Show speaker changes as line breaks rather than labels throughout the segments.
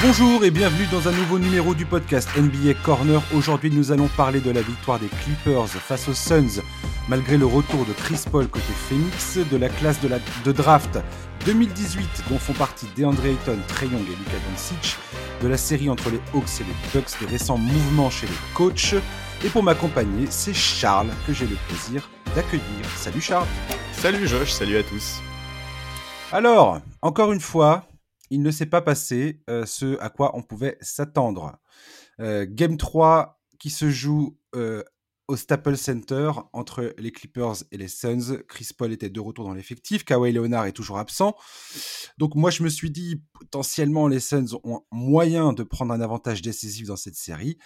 Bonjour et bienvenue dans un nouveau numéro du podcast NBA Corner. Aujourd'hui, nous allons parler de la victoire des Clippers face aux Suns, malgré le retour de Chris Paul côté Phoenix, de la classe de, la, de draft 2018 dont font partie DeAndre Ayton, Trey Young et Luka Doncic, de la série entre les Hawks et les Bucks, des récents mouvements chez les coachs. Et pour m'accompagner, c'est Charles que j'ai le plaisir d'accueillir. Salut Charles.
Salut Josh, salut à tous.
Alors, encore une fois, il ne s'est pas passé euh, ce à quoi on pouvait s'attendre. Euh, game 3 qui se joue euh, au Staples Center entre les Clippers et les Suns. Chris Paul était de retour dans l'effectif. Kawhi Leonard est toujours absent. Donc moi, je me suis dit, potentiellement, les Suns ont moyen de prendre un avantage décisif dans cette série.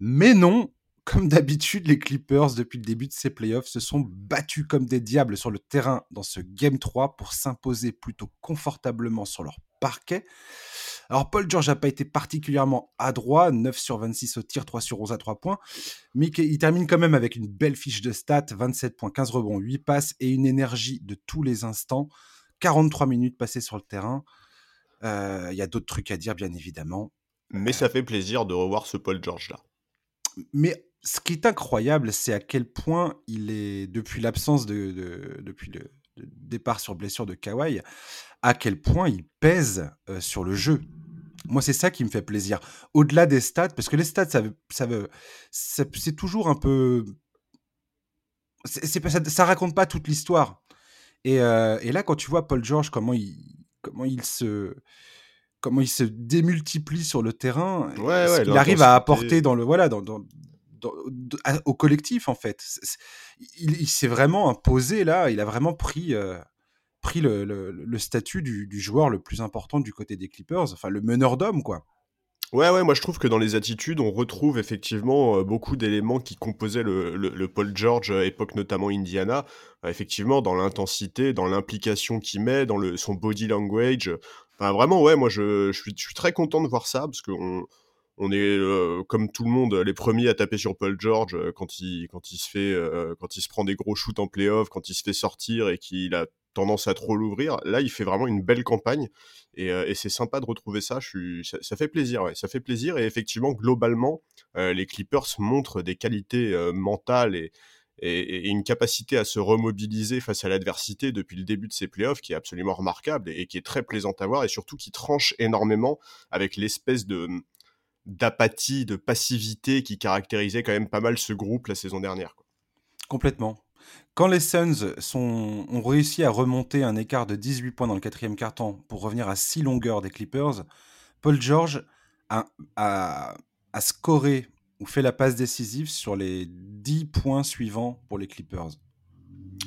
Mais non, comme d'habitude, les Clippers, depuis le début de ces playoffs, se sont battus comme des diables sur le terrain dans ce Game 3 pour s'imposer plutôt confortablement sur leur parquet. Alors, Paul George n'a pas été particulièrement adroit, 9 sur 26 au tir, 3 sur 11 à 3 points, mais il termine quand même avec une belle fiche de stats, 27 points, 15 rebonds, 8 passes et une énergie de tous les instants, 43 minutes passées sur le terrain. Euh, il y a d'autres trucs à dire, bien évidemment.
Mais ça fait plaisir de revoir ce Paul George-là.
Mais ce qui est incroyable, c'est à quel point il est, depuis l'absence de, depuis le départ sur blessure de Kawhi, à quel point il pèse euh, sur le jeu. Moi, c'est ça qui me fait plaisir. Au-delà des stats, parce que les stats, ça, ça, c'est toujours un peu. C'est, ça, ça raconte pas toute l'histoire. Et, euh, et, là, quand tu vois Paul George, comment il, comment il se comment il se démultiplie sur le terrain,
ouais,
il arrive à apporter dans le voilà dans, dans, au collectif en fait. Il, s'est vraiment imposé là, il a vraiment pris, euh, pris le, le, statut du, du, joueur le plus important du côté des Clippers, enfin le meneur d'hommes quoi.
Ouais, ouais, moi je trouve que dans les attitudes, on retrouve effectivement euh, beaucoup d'éléments qui composaient le, le, Paul George, euh, époque notamment Indiana. effectivement, dans l'intensité, dans l'implication qu'il met, dans le, son body language. Enfin, vraiment, ouais, moi je, je, suis, je suis très content de voir ça parce qu'on on est euh, comme tout le monde les premiers à taper sur Paul George euh, quand il quand il se fait euh, quand il se prend des gros shoots en playoff, quand il se fait sortir et qu'il a tendance à trop l'ouvrir. Là, il fait vraiment une belle campagne et, c'est sympa de retrouver ça. Ça, fait plaisir, ça fait plaisir et effectivement globalement, les Clippers montrent des qualités mentales et, et, une capacité à se remobiliser face à l'adversité depuis le début de ces playoffs qui est absolument remarquable et, et, qui est très plaisante à voir et surtout qui tranche énormément avec l'espèce de d'apathie, de passivité qui caractérisait quand même pas mal ce groupe la saison dernière.
Complètement. Quand les Suns sont, ont réussi à remonter un écart de 18 points dans le quatrième quart-temps pour revenir à 6 longueurs des Clippers, Paul George a, a, scoré ou fait la passe décisive sur les 10 points suivants pour les Clippers.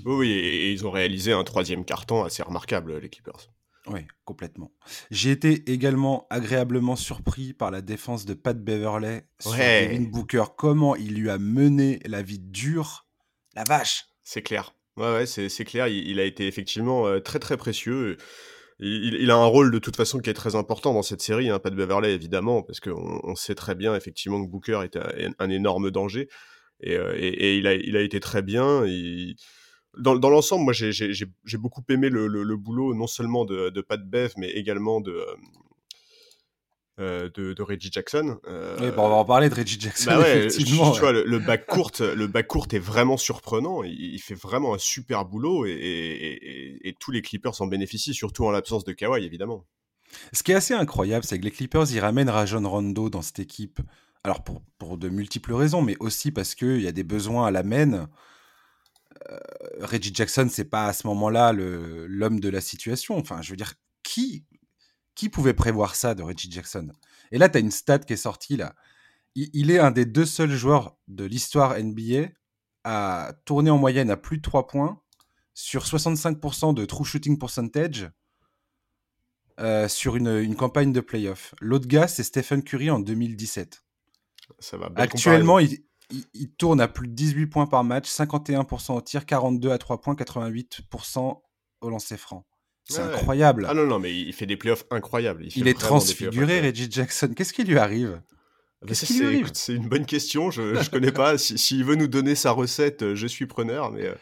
Oui, et ils ont réalisé un troisième quart-temps assez remarquable, les Clippers.
Oui, complètement. J'ai été également agréablement surpris par la défense de Pat Beverley sur Devin Booker. Comment il lui a mené la vie dure. La vache
C'est clair. Ouais, ouais c'est clair. Il, a été effectivement euh, très très précieux. Il, a un rôle de toute façon qui est très important dans cette série, hein, Pat Beverley évidemment, parce qu'on on sait très bien effectivement que Booker était un, énorme danger. Et, euh, et, il, a, il a été très bien. Il, dans, dans l'ensemble, moi, j'ai beaucoup aimé le, le, boulot, non seulement de, de Pat Bev, mais également de, euh, euh de, de, Reggie Jackson.
Euh, oui, bon, on va en parler de Reggie Jackson.
Bah ouais, effectivement, tu, vois, le, le, bac court, le bac est vraiment surprenant. Il, fait vraiment un super boulot et, et, et, tous les Clippers en bénéficient, surtout en l'absence de Kawhi, évidemment.
Ce qui est assez incroyable, c'est que les Clippers, ils ramènent Rajon Rondo dans cette équipe. Alors, pour, pour de multiples raisons, mais aussi parce qu'il y a des besoins à la main. Euh, Reggie Jackson, c'est pas à ce moment-là l'homme de la situation. Enfin, je veux dire, qui, qui pouvait prévoir ça de Reggie Jackson? Et là, tu as une stat qui est sortie là. Il, est un des deux seuls joueurs de l'histoire NBA à tourner en moyenne à plus de 3 points sur 65% de true shooting percentage euh, sur une, une, campagne de playoff. L'autre gars, c'est Stephen Curry en 2017.
Ça va
Actuellement, il, il, tourne à plus de 18 points par match, 51% au tir, 42 à 3 points, 88% au lancer franc. C'est incroyable.
Ah non, non, mais il fait des playoffs incroyables.
Il, est transfiguré, Reggie Jackson. Qu'est-ce qui lui arrive?
Ah, c'est une bonne question. Je ne connais pas. S'il veut nous donner sa recette, euh, je suis preneur. Mais, euh,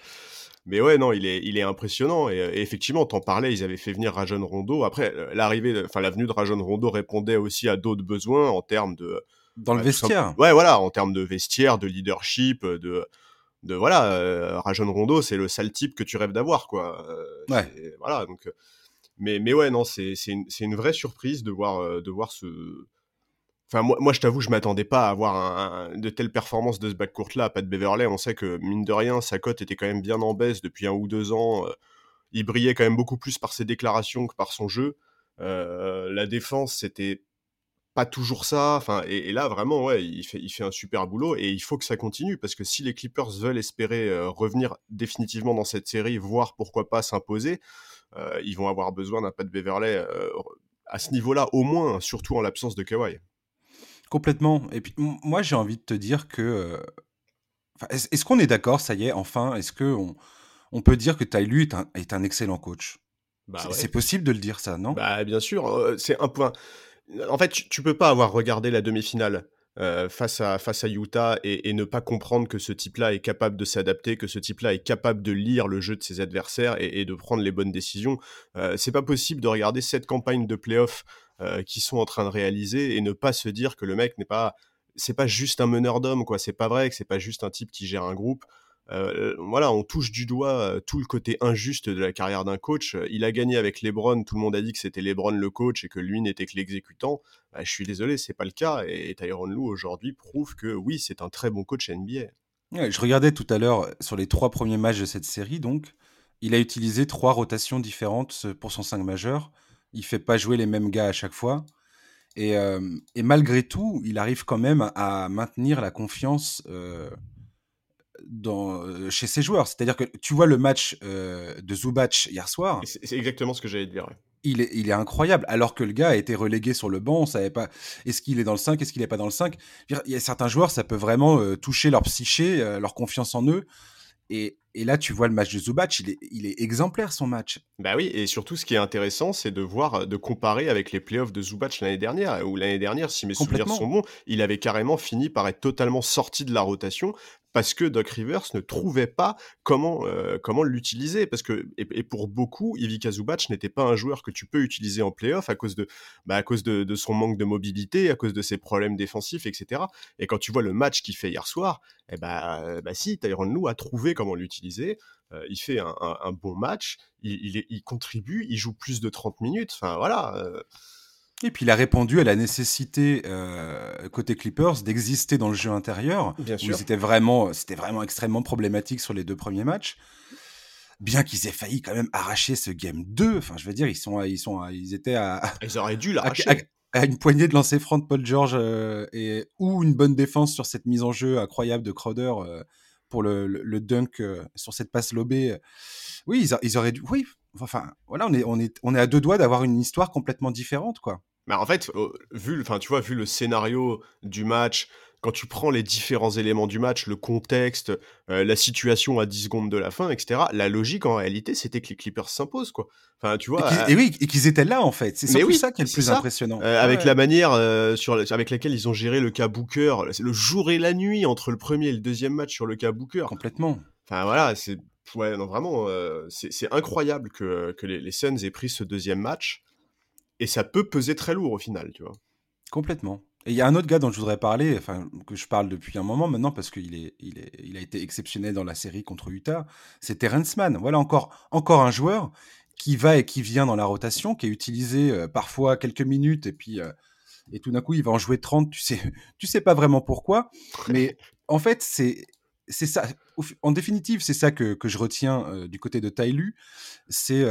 mais ouais, non, il est, il est impressionnant. Et, et effectivement, t'en parlais, ils avaient fait venir Rajon Rondo. Après, l'arrivée, enfin, la venue de Rajon Rondo répondait aussi à d'autres besoins en termes de.
Dans le
bah,
vestiaire.
Ouais, voilà, en termes de vestiaire, de leadership, de. De voilà, euh, Rajon Rondo, c'est le sale type que tu rêves d'avoir, quoi. Euh,
Ouais.
Voilà, donc. Mais, mais ouais, non, c'est une, une vraie surprise de voir, euh, de voir ce, Enfin, moi, moi je t'avoue, je m'attendais pas à avoir un, de telles performances de ce backcourt-là. Pas de Beverley, on sait que, mine de rien, sa cote était quand même bien en baisse depuis un ou deux ans. Euh, il brillait quand même beaucoup plus par ses déclarations que par son jeu. Euh, la défense, c'était pas toujours ça. Enfin, et, là, vraiment, ouais, il fait, il fait un super boulot et il faut que ça continue parce que si les Clippers veulent espérer euh, revenir définitivement dans cette série, voire pourquoi pas s'imposer, ils vont avoir besoin d'un pas de Beverley à ce niveau-là, au moins, surtout en l'absence de Kawhi.
Complètement. Et puis, moi, j'ai envie de te dire que. Euh, est-ce qu'on est, d'accord, ça y est, enfin Est-ce qu'on on peut dire que Ty est un, est un excellent coach? Bah C'est possible de le dire, ça, non?
Bah, bien sûr. Euh, c'est un point. En fait, tu, peux pas avoir regardé la demi-finale. Euh, face, à, face à Utah et, ne pas comprendre que ce type-là est capable de s'adapter, que ce type-là est capable de lire le jeu de ses adversaires et, de prendre les bonnes décisions. Euh, c'est pas possible de regarder cette campagne de playoff euh, qui sont en train de réaliser et ne pas se dire que le mec n'est pas juste un meneur d'hommes quoi c'est pas vrai que c'est pas juste un type qui gère un groupe euh, voilà, on touche du doigt euh, tout le côté injuste de la carrière d'un coach. Il a gagné avec LeBron, tout le monde a dit que c'était LeBron le coach et que lui n'était que l'exécutant. Bah, je suis désolé, c'est pas le cas. Et, Tyron Lue aujourd'hui prouve que oui, c'est un très bon coach NBA.
je regardais tout à l'heure sur les trois premiers matchs de cette série, donc il a utilisé trois rotations différentes pour son 5 majeur. Il fait pas jouer les mêmes gars à chaque fois. Et, euh, malgré tout, il arrive quand même à maintenir la confiance dans, chez ses joueurs. C'est-à-dire que tu vois le match euh, de Zubac hier soir.
C'est exactement ce que j'allais dire.
Il est, il est incroyable, alors que le gars a été relégué sur le banc, on savait pas est-ce qu'il est dans le 5, est-ce qu'il n'est pas dans le 5. Il y a certains joueurs, ça peut vraiment euh, toucher leur psyché, leur confiance en eux. Et, et, là, tu vois le match de Zubac, il est, il est exemplaire son match.
Bah oui, et surtout, ce qui est intéressant, c'est de voir, de comparer avec les playoffs de Zubac l'année dernière, où l'année dernière, si mes souvenirs sont bons, il avait carrément fini par être totalement sorti de la rotation parce que Doc Rivers ne trouvait pas comment, euh, comment l'utiliser. Parce que, et, pour beaucoup, Ivica Zubac n'était pas un joueur que tu peux utiliser en playoff à cause, de, bah, à cause de, son manque de mobilité, à cause de ses problèmes défensifs, etc. Et quand tu vois le match qu'il fait hier soir, eh bah, bah si, Tyron Lou a trouvé comment l'utiliser. Euh, il fait un, bon match, il, il, contribue, il joue plus de 30 minutes. Enfin, voilà. Euh,
et puis il a répondu à la nécessité euh, côté Clippers d'exister dans le jeu intérieur.
Bien sûr.
C'était vraiment, c'était vraiment extrêmement problématique sur les deux premiers matchs. Bien qu'ils aient failli quand même arracher ce game 2. Enfin, je veux dire, ils sont, ils sont, ils étaient à.
Ils auraient dû l'arracher.
À, une poignée de lancer franc de Paul George euh, et ou une bonne défense sur cette mise en jeu incroyable de Crowder euh, pour le, le, dunk sur cette passe lobée. Oui, ils, ils, auraient dû. Oui, enfin, voilà, on est, on est, on est à deux doigts d'avoir une histoire complètement différente, quoi.
Mais en fait, vu, enfin, tu vois, vu le scénario du match, quand tu prends les différents éléments du match, le contexte, euh, la situation à 10 secondes de la fin, etc., la logique en réalité, c'était que les Clippers s'imposent, quoi. Enfin, tu vois.
Et, oui, et qu'ils étaient là, en fait. C'est surtout ça qui est le plus impressionnant.
Euh, avec la manière euh, sur, avec laquelle ils ont géré le cas Booker, le jour et la nuit entre le premier et le deuxième match sur le cas Booker.
Complètement.
Enfin, voilà, c'est. Ouais, non, vraiment, c'est incroyable que, que les, les Suns aient pris ce deuxième match et ça peut peser très lourd au final, tu vois.
Complètement. Et il y a un autre gars dont je voudrais parler, enfin que je parle depuis un moment maintenant parce qu'il est, il est, il a été exceptionnel dans la série contre Utah. C'est Terrence Mann. Voilà encore, encore un joueur qui va et qui vient dans la rotation, qui est utilisé euh, parfois quelques minutes et puis euh, et tout d'un coup il va en jouer 30. Tu sais, tu sais pas vraiment pourquoi, mais en fait c'est c'est ça. En définitive, c'est ça que, que, je retiens euh, du côté de Tailu. C'est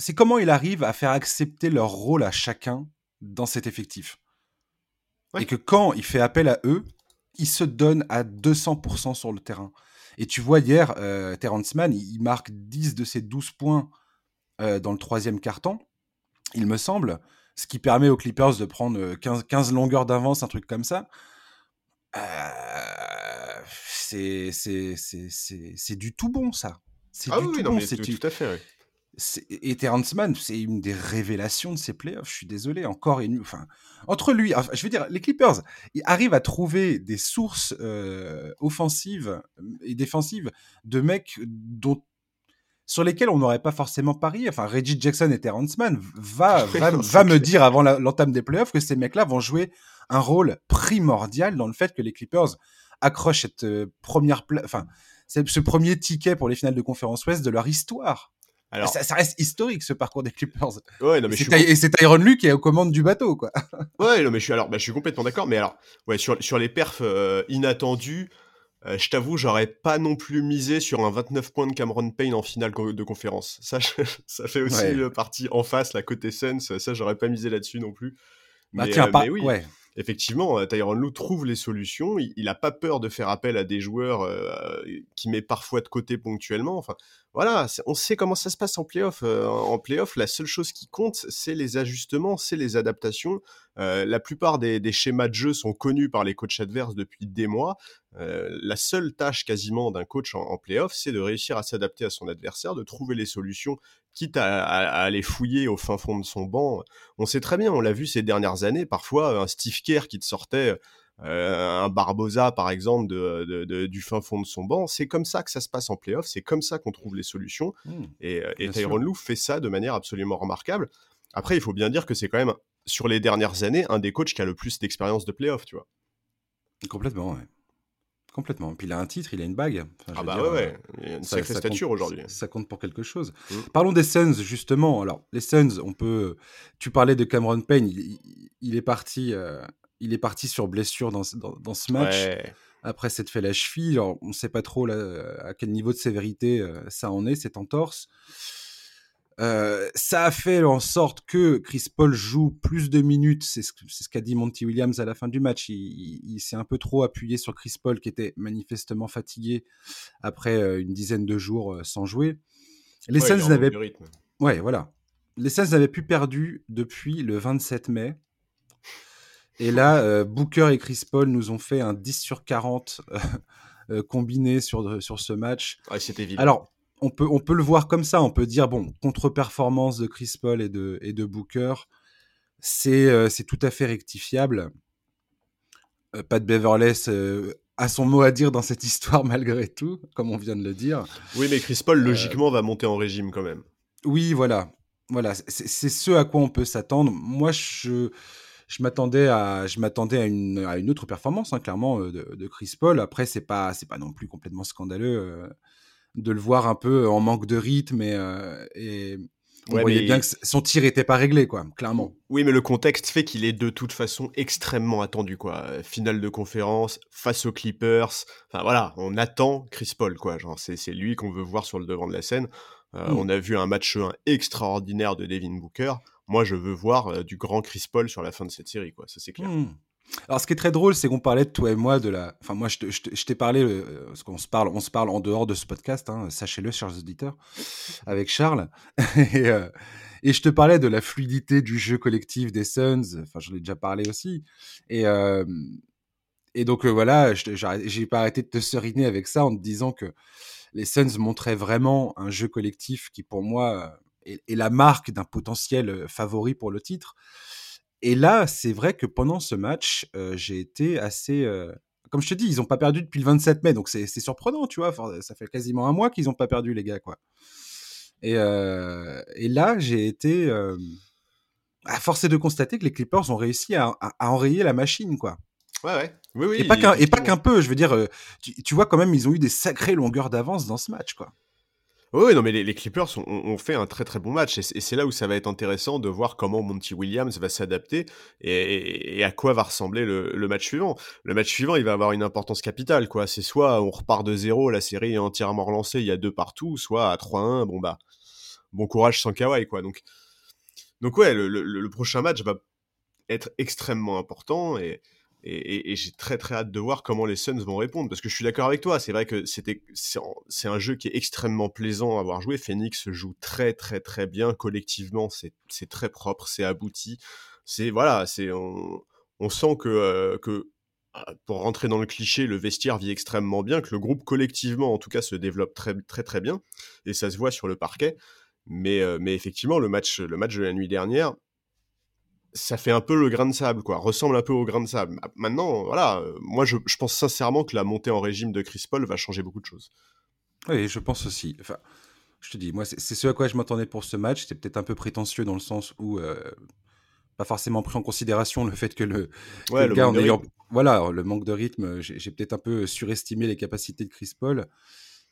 c'est comment il arrive à faire accepter leur rôle à chacun dans cet effectif. Et que quand il fait appel à eux, il se donne à 200% sur le terrain. Et tu vois, hier, euh, Terrence Mann, il, marque 10 de ses 12 points euh, dans le troisième quart-temps, il me semble, ce qui permet aux Clippers de prendre 15, 15 longueurs d'avance, un truc comme ça. Euh, c'est du tout bon, ça.
Ah oui, non, mais tout, tout à fait, oui.
Et Terrence Mann, c'est une des révélations de ces playoffs. Je suis désolé, encore une. Enfin, entre lui, je veux dire, les Clippers, ils arrivent à trouver des sources euh, offensives et défensives de mecs dont sur lesquels on n'aurait pas forcément parié. Enfin, Reggie Jackson et Terrence Mann va, va, me dire avant l'entame des playoffs que ces mecs-là vont jouer un rôle primordial dans le fait que les Clippers accrochent cette euh, première, enfin, ce premier ticket pour les finales de conférence Ouest de leur histoire. Alors, ça, reste historique ce parcours des Clippers.
Ouais, non, mais
et c'est Tyron Lue qui est aux commandes du bateau, quoi.
ouais, non, mais je suis alors, bah, je suis complètement d'accord. Mais alors, ouais, sur, sur les perfs euh, inattendus, euh, je t'avoue, j'aurais pas non plus misé sur un 29 points de Cameron Payne en finale de conférence. Ça, ça fait aussi partie en face, la côté Suns. Ça, j'aurais pas misé là-dessus non plus.
Bah, mais, tiens, euh, pas, oui. Ouais
effectivement, euh, Tyron Lue trouve les solutions. Il n'a pas peur de faire appel à des joueurs euh, qui met parfois de côté ponctuellement. Enfin, voilà, on sait comment ça se passe en playoff. Euh, en playoff, la seule chose qui compte, c'est les ajustements, c'est les adaptations. la plupart des, schémas de jeu sont connus par les coachs adverses depuis des mois. la seule tâche quasiment d'un coach en, en playoff, c'est de réussir à s'adapter à son adversaire, de trouver les solutions quitte à, aller fouiller au fin fond de son banc. On sait très bien, on l'a vu ces dernières années, parfois un Steve Kerr qui te sortait euh, un Barbosa, par exemple, de, du fin fond de son banc. C'est comme ça que ça se passe en playoff, c'est comme ça qu'on trouve les solutions. Mmh, et, euh, et Tyron Lue fait ça de manière absolument remarquable. Après, il faut bien dire que c'est quand même, sur les dernières années, un des coachs qui a le plus d'expérience de playoff, tu vois.
Complètement, ouais. Complètement. Puis il a un titre, il a une bague.
ah bah ouais, ouais. Il y a une sacrée stature aujourd'hui.
Ça compte pour quelque chose. Mmh. Parlons des Suns, justement. Alors, les Suns, on peut... Tu parlais de Cameron Payne, il, est, parti, euh, il est parti sur blessure dans, dans, ce match. Après s'être fait la cheville. Alors, on ne sait pas trop à quel niveau de sévérité euh, ça en est, cette entorse. Euh, ça a fait en sorte que Chris Paul joue plus de minutes. C'est ce, qu'a dit Monty Williams à la fin du match. Il, s'est un peu trop appuyé sur Chris Paul, qui était manifestement fatigué après euh, une dizaine de jours euh, sans jouer. Les Suns n'avaient ouais, voilà. Les Suns n'avaient plus perdu depuis le 27 mai. Et là, Booker et Chris Paul nous ont fait un 10 sur 40 combiné sur, sur ce match.
c'était évident.
Alors, on peut, on peut le voir comme ça. On peut dire, bon, contre-performance de Chris Paul et de, et de Booker, c'est euh, c'est tout à fait rectifiable. Euh, Pat Beverley euh, a son mot à dire dans cette histoire malgré tout, comme on vient de le dire.
Oui, mais Chris Paul, logiquement, va monter en régime quand même.
Oui, voilà. Voilà, c'est ce à quoi on peut s'attendre. Moi, je, je m'attendais à, je m'attendais à une, à une autre performance, hein, clairement, de, de, Chris Paul. Après, c'est pas, c'est pas non plus complètement scandaleux de le voir un peu en manque de rythme et, euh, et on voyait bien que son tir était pas réglé, quoi, clairement.
Oui, mais le contexte fait qu'il est de toute façon extrêmement attendu, quoi. Finale de conférence, face aux Clippers. Enfin voilà, on attend Chris Paul, quoi. Genre, c'est lui qu'on veut voir sur le devant de la scène. Euh, mm. On a vu un match 1 extraordinaire de Devin Booker. Moi, je veux voir euh, du grand Chris Paul sur la fin de cette série, quoi. Ça, c'est clair. Mm.
Alors, ce qui est très drôle, c'est qu'on parlait de toi et moi de la. Enfin, moi, je, t'ai parlé, euh, parce qu'on se parle, on se parle en dehors de ce podcast, hein, sachez-le, chers auditeurs, avec Charles. et, euh, et, je te parlais de la fluidité du jeu collectif des Suns. Enfin, j'en ai déjà parlé aussi. Et, euh, et donc, voilà, j'ai pas arrêté de te seriner avec ça en te disant que les Suns montraient vraiment un jeu collectif qui, pour moi, est la marque d'un potentiel favori pour le titre. Et là, c'est vrai que pendant ce match, j'ai été assez. Comme je te dis, ils n'ont pas perdu depuis le 27 mai, donc c'est surprenant, tu vois. Ça fait quasiment un mois qu'ils n'ont pas perdu, les gars, quoi. Et, et là, j'ai été. à forcer de constater que les Clippers ont réussi à, enrayer la machine, quoi.
Ouais, ouais. Oui, oui,
et pas qu'un peu, je veux dire, tu, tu, vois quand même, ils ont eu des sacrées longueurs d'avance dans ce match, quoi.
Oui, non, mais les, Clippers ont, fait un très très bon match et c'est là où ça va être intéressant de voir comment Monty Williams va s'adapter et, à quoi va ressembler le, match suivant. Le match suivant, il va avoir une importance capitale, quoi. C'est soit on repart de zéro, la série est entièrement relancée, il y a deux partout, soit à 3-1, bon bah, bon courage sans Kawhi, quoi. Donc, donc ouais, le prochain match va être extrêmement important et, et, j'ai très très hâte de voir comment les Suns vont répondre parce que je suis d'accord avec toi. C'est vrai que c'est un jeu qui est extrêmement plaisant à avoir joué. Phoenix joue très très très bien collectivement. C'est très propre, c'est abouti. C'est voilà, c'est on, on, sent que euh, que ah, pour rentrer dans le cliché, le vestiaire vit extrêmement bien, que le groupe collectivement en tout cas se développe très très très bien et ça se voit sur le parquet. Mais, mais effectivement, le match, le match de la nuit dernière, ça fait un peu le grain de sable, quoi. Ressemble un peu au grain de sable. Maintenant, voilà, moi, je, je pense sincèrement que la montée en régime de Chris Paul va changer beaucoup de choses.
Oui, je pense aussi. Enfin, je te dis, moi, c'est ce à quoi je m'attendais pour ce match. C'était peut-être un peu prétentieux dans le sens où pas forcément pris en considération le fait que le,
le, gars en ayant,
voilà, le manque de rythme, j'ai peut-être un peu surestimé les capacités de Chris Paul,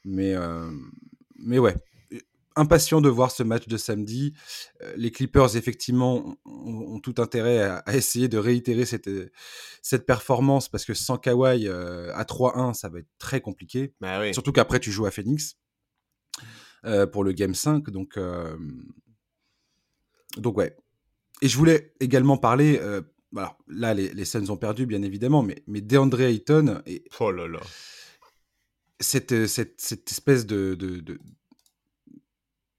mais mais ouais, impatient de voir ce match de samedi. Euh, les Clippers, effectivement, ont, tout intérêt à, essayer de réitérer cette, cette performance parce que sans Kawhi euh, à 3-1, ça va être très compliqué.
Bah
Surtout qu'après, tu joues à Phoenix euh, pour le Game 5. Donc, donc, ouais. Et je voulais également parler. là, les, les Suns ont perdu, bien évidemment, mais, mais DeAndre Ayton. Et,
oh là là.
Cette, cette, cette espèce de, de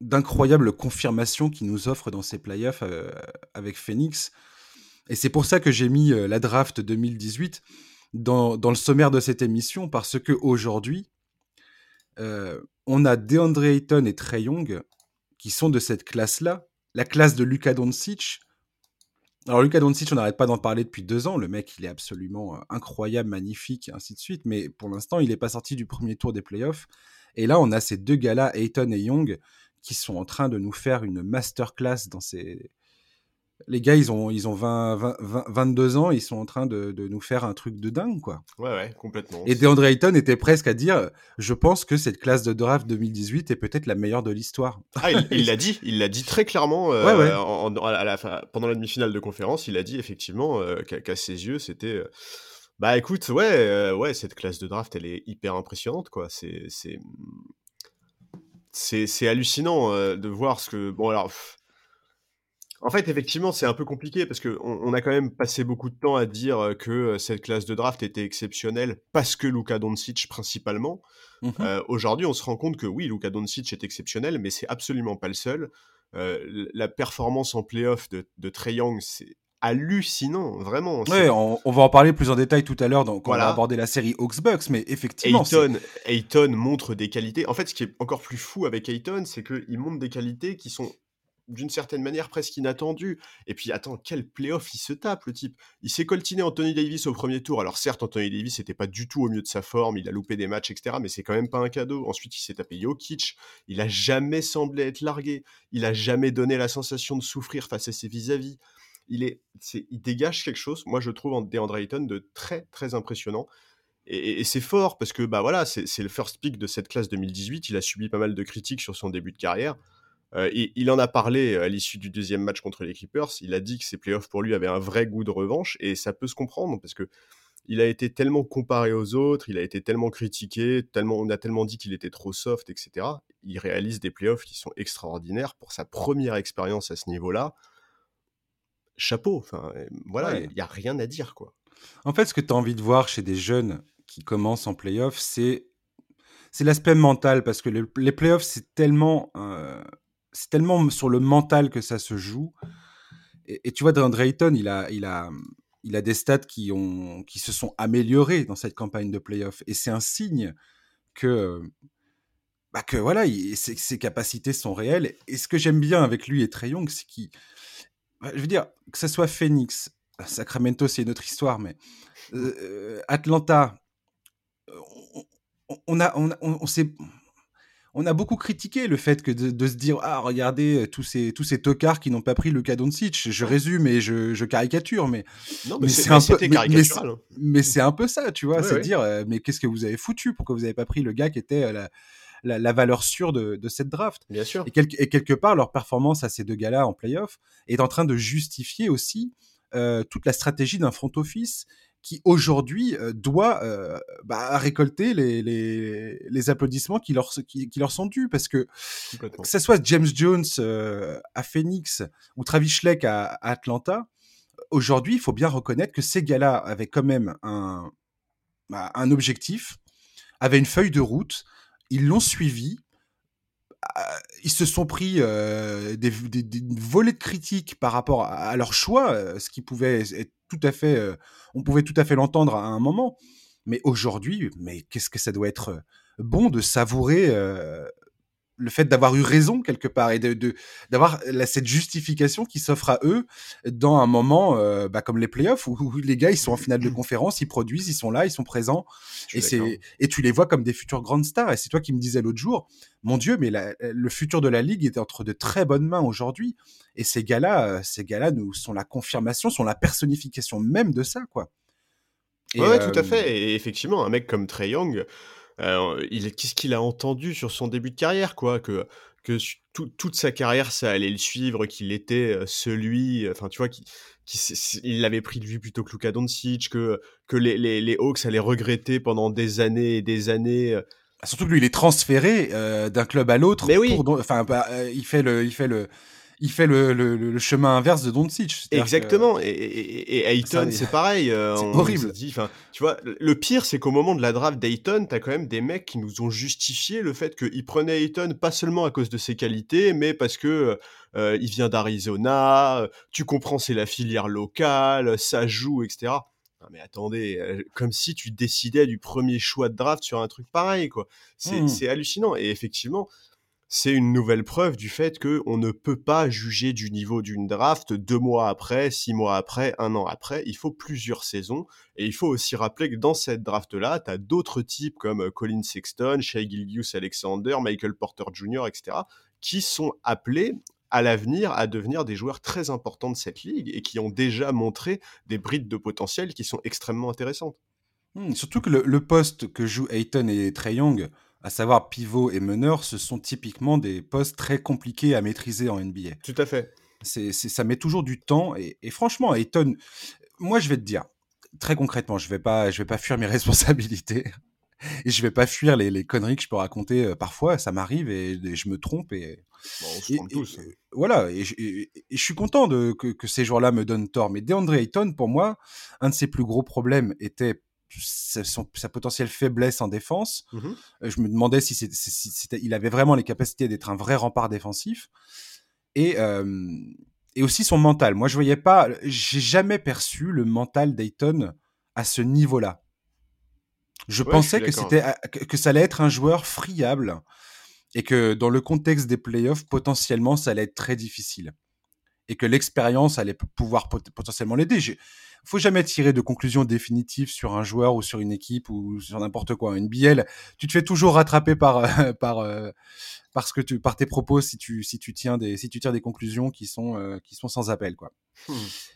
d'incroyables confirmations qu'il nous offre dans ses playoffs euh, avec Phoenix. Et c'est pour ça que j'ai mis euh, la draft 2018 dans, dans, le sommaire de cette émission, parce que aujourd'hui, euh, on a DeAndre Ayton et Trey Young qui sont de cette classe-là, la classe de Luka Doncic. Alors Luka Doncic, on n'arrête pas d'en parler depuis deux ans. Le mec, il est absolument incroyable, magnifique, et ainsi de suite. Mais pour l'instant, il n'est pas sorti du premier tour des playoffs. Et là, on a ces deux gars-là, Ayton et Young, qui sont en train de nous faire une masterclass dans ces. Les gars, ils ont, ils ont 20, 22 ans, ils sont en train de, de, nous faire un truc de dingue, quoi.
Ouais, ouais, complètement.
Et DeAndre Ayton était presque à dire Je pense que cette classe de draft 2018 est peut-être la meilleure de l'histoire.
Ah, il l'a dit, il l'a dit très clairement euh, ouais, ouais. à la fin, pendant la demi-finale de conférence. Il a dit effectivement euh, qu'à ses yeux, c'était. Euh, bah écoute, ouais, ouais, cette classe de draft, elle est hyper impressionnante, quoi. C'est c'est hallucinant euh, de voir ce que. Bon, alors. En fait, effectivement, c'est un peu compliqué parce qu'on on a quand même passé beaucoup de temps à dire euh, que euh, cette classe de draft était exceptionnelle parce que Luka Doncic principalement. Mmh aujourd'hui, on se rend compte que oui, Luka Doncic est exceptionnel, mais c'est absolument pas le seul. la performance en playoff de, de Trey Young, c'est hallucinant, vraiment.
Ouais, on, va en parler plus en détail tout à l'heure quand on va aborder la série Hawks Bucks, mais effectivement.
Ayton, montre des qualités. En fait, ce qui est encore plus fou avec Ayton, c'est qu'il montre des qualités qui sont d'une certaine manière presque inattendues. Et puis, attends, quel playoff il se tape, le type. Il s'est coltiné Anthony Davis au premier tour. Alors, certes, Anthony Davis n'était pas du tout au mieux de sa forme, il a loupé des matchs, etc. Mais c'est quand même pas un cadeau. Ensuite, il s'est tapé Jokic. Il a jamais semblé être largué. Il a jamais donné la sensation de souffrir face à ses vis-à-vis. vis à vis il, dégage quelque chose, moi je trouve en DeAndre Ayton de très très impressionnant. Et, c'est fort parce que bah voilà, c'est le first pick de cette classe 2018. Il a subi pas mal de critiques sur son début de carrière. Euh, il en a parlé à l'issue du deuxième match contre les Clippers. Il a dit que ses playoffs pour lui avaient un vrai goût de revanche et ça peut se comprendre parce que il a été tellement comparé aux autres, il a été tellement critiqué, tellement, on a tellement dit qu'il était trop soft, etc. Il réalise des playoffs qui sont extraordinaires pour sa première expérience à ce niveau-là chapeau. Enfin, voilà, il n'y a rien à dire, quoi.
En fait, ce que tu as envie de voir chez des jeunes qui commencent en playoff, c'est c'est l'aspect mental parce que les playoffs c'est tellement euh, c'est tellement sur le mental que ça se joue. Et, tu vois, André Drayton, il a il a il a des stats qui ont qui se sont améliorés dans cette campagne de playoff et c'est un signe que bah que voilà, ses, ses, capacités sont réelles. Et ce que j'aime bien avec lui et Trey Young, c'est qu'il je veux dire, que ce soit Phoenix, Sacramento, c'est une autre histoire, mais euh, Atlanta, on, a, on, on, on a beaucoup critiqué le fait que de, se dire ah regardez tous ces tous ces tocards qui n'ont pas pris le cas Doncic. Je résume et je, caricature, mais
non, mais, c'est un peu
mais, c'est un peu ça, tu vois, c'est dire euh, mais qu'est-ce que vous avez foutu Pourquoi vous n'avez pas pris le gars qui était la, la, valeur sûre de, cette draft.
Bien sûr.
Et, quelque part, leur performance à ces deux gars-là en playoff est en train de justifier aussi euh, toute la stratégie d'un front office qui aujourd'hui euh, doit euh, bah, récolter les, les, applaudissements qui leur, qui, leur sont dus. Parce que que ce soit James Jones à Phoenix ou Travis Schleck à, à Atlanta, aujourd'hui, il faut bien reconnaître que ces gars-là avaient quand même un, bah, un objectif, avaient une feuille de route, ils l'ont suivi. Ah, ils se sont pris euh, des, volets de critiques par rapport à, leur choix, euh, ce qui pouvait être tout à fait, euh, on pouvait tout à fait l'entendre à un moment. Mais aujourd'hui, mais qu'est-ce que ça doit être bon de savourer le fait d'avoir eu raison quelque part et de d'avoir cette justification qui s'offre à eux dans un moment euh, bah, comme les playoffs où, les gars ils sont en finale de conférence, ils produisent, ils sont là, ils sont présents et c'est et tu les vois comme des futurs grandes stars. Et c'est toi qui me disais l'autre jour, mon Dieu, mais le futur de la ligue est entre de très bonnes mains aujourd'hui. Et ces gars-là, euh, ces gars-là nous sont la confirmation, sont la personnification même de ça, quoi.
Et, ouais, tout à fait. Et effectivement, un mec comme Trey Young, euh, il, qu'est-ce qu'il a entendu sur son début de carrière, quoi Que, que toute sa carrière, ça allait le suivre, qu'il était euh, celui, enfin, tu vois, qui, qui, il l'avait pris de vue plutôt que Luka Doncic, que, que les, les, les, Hawks allaient regretter pendant des années et des années. Euh.
Surtout que lui, il est transféré d'un club à l'autre. Mais oui. Enfin, bah, il fait le, il fait le, il fait le, le, le, chemin inverse de Doncic.
Exactement. Et, et, et, Ayton, c'est pareil. Euh,
c'est horrible.
Dit, tu vois, le pire, c'est qu'au moment de la draft d'Ayton, t'as quand même des mecs qui nous ont justifié le fait qu'ils prenaient Ayton pas seulement à cause de ses qualités, mais parce que euh, il vient d'Arizona, tu comprends, c'est la filière locale, ça joue, etc. mais attendez, euh, comme si tu décidais du premier choix de draft sur un truc pareil, quoi. C'est mmh. hallucinant. Et effectivement, c'est une nouvelle preuve du fait qu'on ne peut pas juger du niveau d'une draft deux mois après, six mois après, un an après. Il faut plusieurs saisons. Et il faut aussi rappeler que dans cette draft-là, tu as d'autres types comme euh, Colin Sexton, Shea Gilgius Alexander, Michael Porter Jr., etc., qui sont appelés à l'avenir à devenir des joueurs très importants de cette ligue et qui ont déjà montré des brides de potentiel qui sont extrêmement intéressantes.
Mmh, surtout que le, poste que jouent Ayton et Trey Young, à savoir pivot et meneur, ce sont typiquement des postes très compliqués à maîtriser en NBA.
Tout à fait.
C'est, ça met toujours du temps et, franchement, Ayton, moi je vais te dire, très concrètement, je vais pas, je vais pas fuir mes responsabilités et je vais pas fuir les, les conneries que je peux raconter euh, parfois. Ça m'arrive et, je me trompe et,
bon, on se trompe tous.
voilà. Et, je suis content de, que, que ces jours-là me donnent tort. Mais DeAndre Ayton, pour moi, un de ses plus gros problèmes était sa, potentielle faiblesse en défense. Mmh euh, je me demandais si, c'était, il avait vraiment les capacités d'être un vrai rempart défensif. Et, et aussi son mental. Moi, je voyais pas, j'ai jamais perçu le mental d'Ayton à ce niveau-là. Je pensais que c'était que ça allait être un joueur friable et que dans le contexte des playoffs, potentiellement, ça allait être très difficile et que l'expérience allait pouvoir potentiellement l'aider faut jamais tirer de conclusion définitive sur un joueur ou sur une équipe ou sur n'importe quoi. Une BL, tu te fais toujours rattraper par euh, par euh, parce que tu par tes propos si tu si tu tiens des si tu tires des conclusions qui sont euh, qui sont sans appel quoi. Hmm.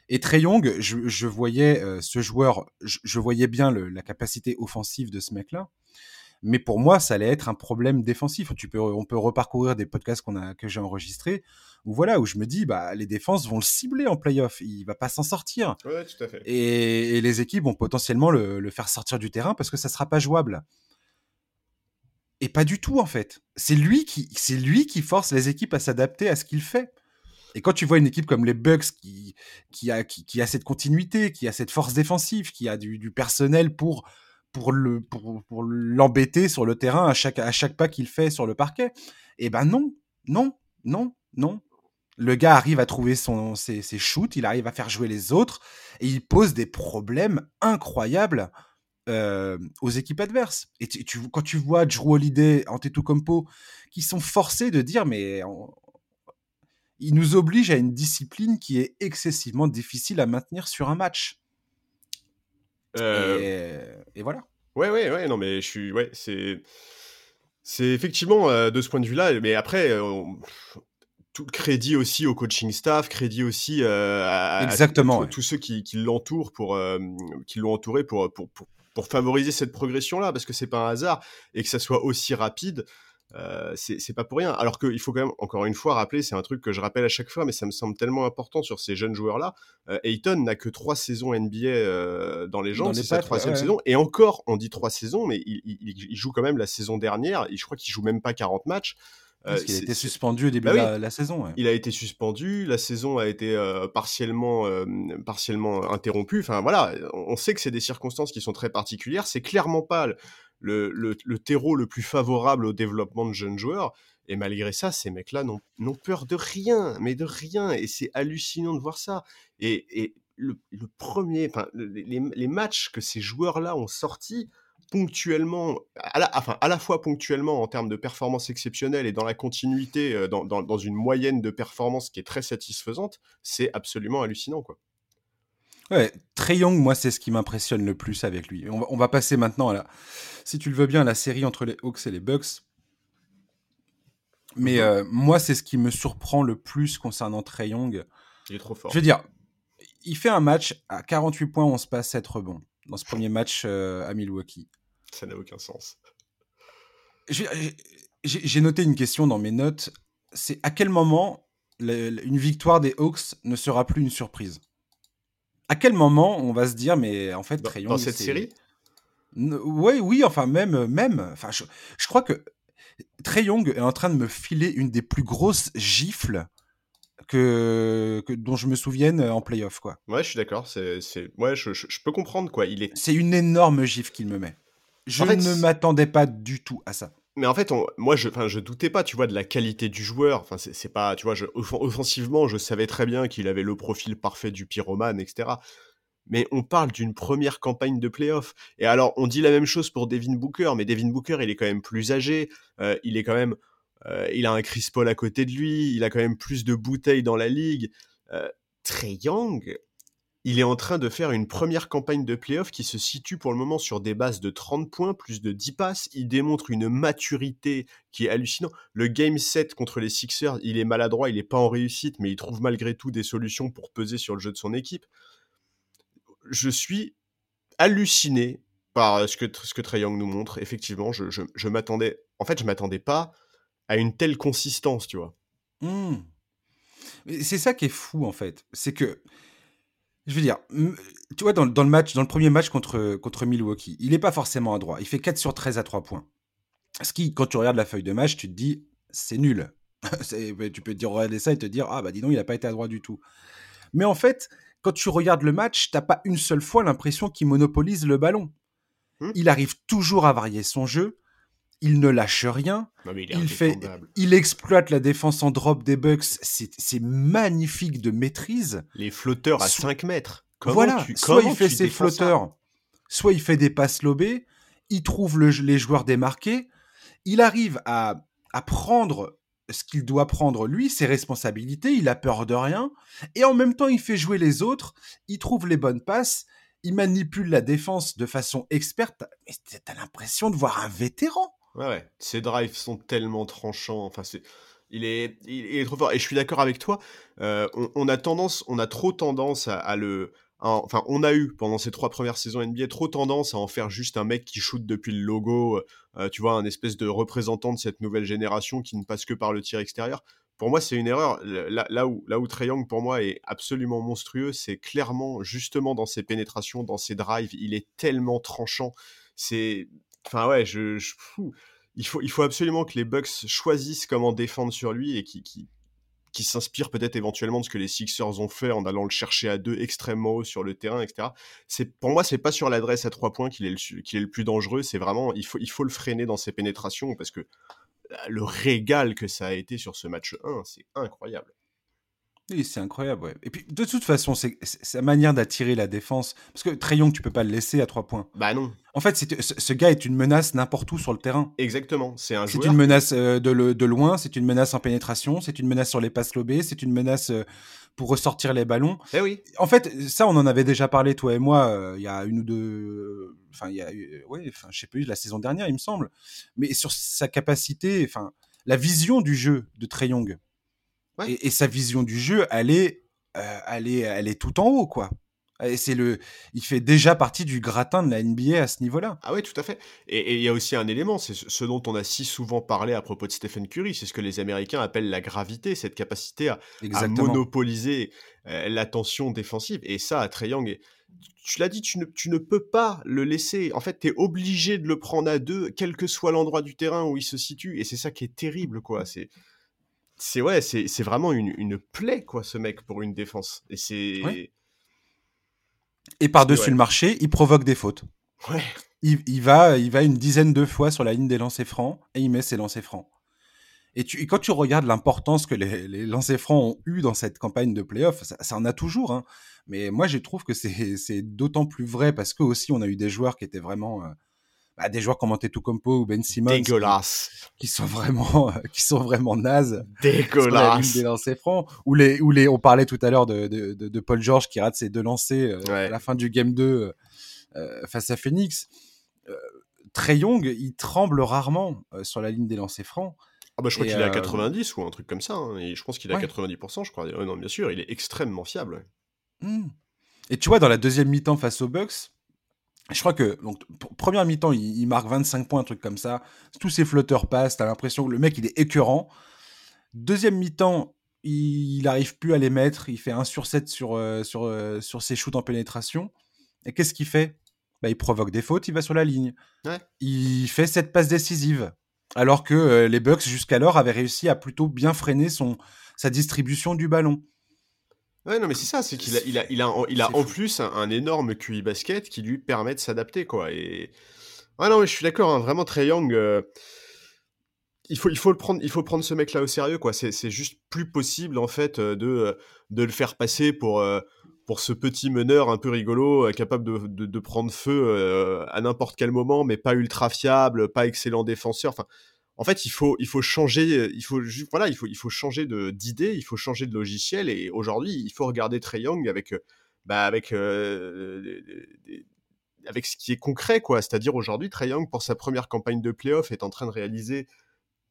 Et Trey Young, je, je voyais ce joueur, je, je voyais bien le, la capacité offensive de ce mec-là. Mais pour moi, ça allait être un problème défensif. Tu peux, on peut reparcourir des podcasts qu'on a, que j'ai enregistrés, où voilà, où je me dis, bah, les défenses vont le cibler en playoff. Il va pas s'en sortir.
Ouais, tout à fait.
Et, les équipes vont potentiellement le, faire sortir du terrain parce que ça sera pas jouable. Et pas du tout, en fait. C'est lui qui, c'est lui qui force les équipes à s'adapter à ce qu'il fait. Et quand tu vois une équipe comme les Bucks qui, qui, a, qui, a cette continuité, qui a cette force défensive, qui a du, du personnel pour pour le pour, l'embêter sur le terrain à chaque à chaque pas qu'il fait sur le parquet. Et eh ben non, non, non, non. Le gars arrive à trouver son ses, ses, shoots, il arrive à faire jouer les autres et il pose des problèmes incroyables euh, aux équipes adverses. Et tu, quand tu vois Drew Holiday, Antetokounmpo qui sont forcés de dire mais il nous oblige à une discipline qui est excessivement difficile à maintenir sur un match. Euh, et, voilà.
Ouais, ouais, ouais, non, mais je suis. Ouais, c'est. C'est effectivement euh, de ce point de vue-là, mais après, euh, tout crédit aussi au coaching staff, crédit aussi à,
Exactement,
tous ceux qui, qui l'entourent pour, qui l'ont entouré pour, pour, pour, pour, favoriser cette progression-là, parce que c'est pas un hasard et que ça soit aussi rapide. Euh, c'est pas pour rien. Alors qu'il faut quand même, encore une fois, rappeler, c'est un truc que je rappelle à chaque fois, mais ça me semble tellement important sur ces jeunes joueurs-là. Euh, Ayton n'a que trois saisons NBA euh, dans les jambes, c'est sa troisième saison. Et encore, on dit trois saisons, mais il, joue quand même la saison dernière. Et je crois qu'il joue même pas 40 matchs.
Parce qu'il a été suspendu au début bah de la, saison.
Il a été suspendu, la saison a été partiellement, partiellement interrompue. Enfin voilà, on sait que c'est des circonstances qui sont très particulières. C'est clairement pas le, terreau le plus favorable au développement de jeunes joueurs. Et malgré ça, ces mecs-là n'ont peur de rien, mais de rien. Et c'est hallucinant de voir ça. Et, le, premier, enfin, les, matchs que ces joueurs-là ont sortis, ponctuellement, à la, enfin, à la fois ponctuellement en termes de performance exceptionnelle et dans la continuité, euh, dans, dans, une moyenne de performance qui est très satisfaisante, c'est absolument hallucinant, quoi.
Ouais, Trey Young, moi, c'est ce qui m'impressionne le plus avec lui. On va, on va, passer maintenant à la, si tu le veux bien, à la série entre les Hawks et les Bucks. Mais mm-hmm. euh, moi, c'est ce qui me surprend le plus concernant Trey Young.
Il est trop fort.
Je veux dire, il fait un match à 48 points, on se passe 7 rebonds dans ce premier match euh, à Milwaukee.
Ça n'a aucun sens.
J'ai noté une question dans mes notes. C'est à quel moment une victoire des Hawks ne sera plus une surprise? À quel moment on va se dire, mais en fait,
dans, dans cette série?
Oui, oui, enfin même, même. Enfin, je, je crois que Trey Young est en train de me filer une des plus grosses gifles que, que, dont je me souvienne en playoff, quoi.
Ouais, je suis d'accord. C'est, ouais, je, je, peux comprendre, quoi. Il est.
C'est une énorme gifle qu'il me met. Je ne m'attendais pas du tout à ça.
Mais en fait, moi, je, je doutais pas, tu vois, de la qualité du joueur. Enfin, c'est pas, tu vois, offensivement, je savais très bien qu'il avait le profil parfait du pyromane, etc. Mais on parle d'une première campagne de playoff. Et alors, on dit la même chose pour Devin Booker, mais Devin Booker, il est quand même plus âgé. Euh, il est quand même, euh, il a un Chris Paul à côté de lui. Il a quand même plus de bouteilles dans la ligue. Euh, Trey Young, il est en train de faire une première campagne de playoff qui se situe pour le moment sur des bases de 30 points, plus de 10 passes. Il démontre une maturité qui est hallucinante. Le game set contre les Sixers, il est maladroit, il n'est pas en réussite, mais il trouve malgré tout des solutions pour peser sur le jeu de son équipe. Je suis halluciné par ce que, ce Young nous montre. Effectivement, je, je, m'attendais. En fait, je m'attendais pas à une telle consistance, tu vois.
Mmh. C'est ça qui est fou, en fait. C'est que je veux dire, tu vois, dans, le match, dans le premier match contre, contre Milwaukee, il n'est pas forcément à droit. Il fait 4 sur 13 à 3 points. Ce qui, quand tu regardes la feuille de match, tu te dis, c'est nul. tu peux te dire, regarder ça et te dire, ah bah dis donc, il n'a pas été à droit du tout. Mais en fait, quand tu regardes le match, tu n'as pas une seule fois l'impression qu'il monopolise le ballon. Mmh. Il arrive toujours à varier son jeu il ne lâche rien. il, fait, il exploite la défense en drop des Bucks. C'est magnifique de maîtrise.
Les flotteurs à 5 mètres.
voilà, soit il fait ses flotteurs, soit il fait des passes lobées. Il trouve les joueurs démarqués. Il arrive à, à prendre ce qu'il doit prendre lui, ses responsabilités. Il a peur de rien. Et en même temps, il fait jouer les autres. Il trouve les bonnes passes. Il manipule la défense de façon experte. Mais t'as l'impression de voir un vétéran.
Ouais, ouais. Ses drives sont tellement tranchants. Enfin. Il est, il est trop fort. Et je suis d'accord avec toi. Euh, on, a tendance, on a trop tendance à, le. enfin, on a eu pendant ces trois premières saisons NBA trop tendance à en faire juste un mec qui shoot depuis le logo. Euh, tu vois, un espèce de représentant de cette nouvelle génération qui ne passe que par le tir extérieur. Pour moi, c'est une erreur. Là, où, là où Young, pour moi, est absolument monstrueux, c'est clairement justement dans ses pénétrations, dans ses drives. Il est tellement tranchant. C'est Enfin ouais, je, il faut, absolument que les Bucks choisissent comment défendre sur lui et qui, qui, s'inspire peut-être éventuellement de ce que les Sixers ont fait en allant le chercher à deux extrêmement haut sur le terrain, etc. Pour moi, c'est pas sur l'adresse à trois points qu'il est le, plus dangereux. C'est vraiment, il faut, il faut le freiner dans ses pénétrations parce que le régal que ça a été sur ce match 1, c'est incroyable.
Oui, c'est incroyable, ouais. Et puis, de toute façon, c'est sa manière d'attirer la défense. Parce que Trayon, tu peux pas le laisser à trois points.
Bah non.
En fait, ce gars est une menace n'importe où sur le terrain.
Exactement. C'est un
C'est une menace euh, de, de, loin, c'est une menace en pénétration, c'est une menace sur les passes lobées, c'est une menace euh, pour ressortir les ballons.
Eh oui.
En fait, ça, on en avait déjà parlé, toi et moi, euh, il y a une ou deux. Enfin, il y a. Ouais, enfin, je sais plus, la saison dernière, il me semble. Mais sur sa capacité, enfin, la vision du jeu de Trey Et, sa vision du jeu, elle est, euh, elle est, elle est tout en haut, quoi. Et c'est le, il fait déjà partie du gratin de la NBA à ce niveau-là.
Ah oui, tout à fait. Et il y a aussi un élément, c'est ce dont on a si souvent parlé à propos de Stephen Curry, c'est ce que les Américains appellent la gravité, cette capacité à, monopoliser euh, l'attention défensive. Et ça, à Trae Young, tu l'as dit, tu ne, tu ne, peux pas le laisser. En fait, tu es obligé de le prendre à deux, quel que soit l'endroit du terrain où il se situe. Et c'est ça qui est terrible, quoi. C'est c'est ouais, c'est vraiment une, une, plaie quoi, ce mec pour une défense. Et c'est
et par-dessus le marché, il provoque des fautes.
Ouais.
Il, va, il va une dizaine de fois sur la ligne des lancers francs et il met ses lancers francs. Et, tu, quand tu regardes l'importance que les, les lancers francs ont eu dans cette campagne de playoff, ça, ça en a toujours. Hein. Mais moi, je trouve que c'est d'autant plus vrai parce que aussi on a eu des joueurs qui étaient vraiment, euh, bah, des joueurs comme Antetokounmpo ou Ben Simmons
dégueulasse.
qui, sont vraiment qui sont vraiment nazes.
Dégueulasse.
des lancers francs. Ou les ou les on parlait tout à l'heure de, de, de, Paul George qui rate ses deux lancers à la fin du game 2 face à Phoenix. Trey Young il tremble rarement sur la ligne des lancers francs.
Ah bah je crois qu'il est à 90 ou un truc comme ça, hein, et je pense qu'il est à 90%, je crois. non, bien sûr, il est extrêmement fiable.
Mmh. Et tu vois, dans la deuxième mi-temps face aux Bucks, je crois que, donc, première mi-temps, il, marque 25 points, un truc comme ça. Tous ses flotteurs passent, t'as l'impression que le mec, il est écœurant. Deuxième mi-temps, il n'arrive plus à les mettre. Il fait 1 sur 7 sur, euh, sur, euh, sur ses shoots en pénétration. Et qu'est-ce qu'il fait? Bah, Il provoque des fautes, il va sur la ligne. Il fait cette passe décisive. Alors que euh, les Bucks, jusqu'alors, avaient réussi à plutôt bien freiner son, sa distribution du ballon.
Ouais, non, mais c'est ça, c'est qu'il a, il a, il a, il a en plus un, énorme QI basket qui lui permet de s'adapter, quoi. Et ouais, non, mais je suis d'accord, hein, vraiment très young. Euh, il faut, il faut le prendre, il faut prendre ce mec-là au sérieux, quoi. C'est juste plus possible en fait euh, de, euh, de le faire passer pour pour ce petit meneur un peu rigolo, capable de, de, de prendre feu à n'importe quel moment, mais pas ultra fiable, pas excellent défenseur. Enfin, en fait, il faut, il faut changer, euh, il faut, voilà, il faut, il faut changer d'idée, il faut changer de logiciel. Et aujourd'hui, il faut regarder Trey Young avec, euh, bah, avec, euh, avec ce qui est concret, quoi. C'est-à-dire aujourd'hui, Trey Young, pour sa première campagne de playoff, est en train de réaliser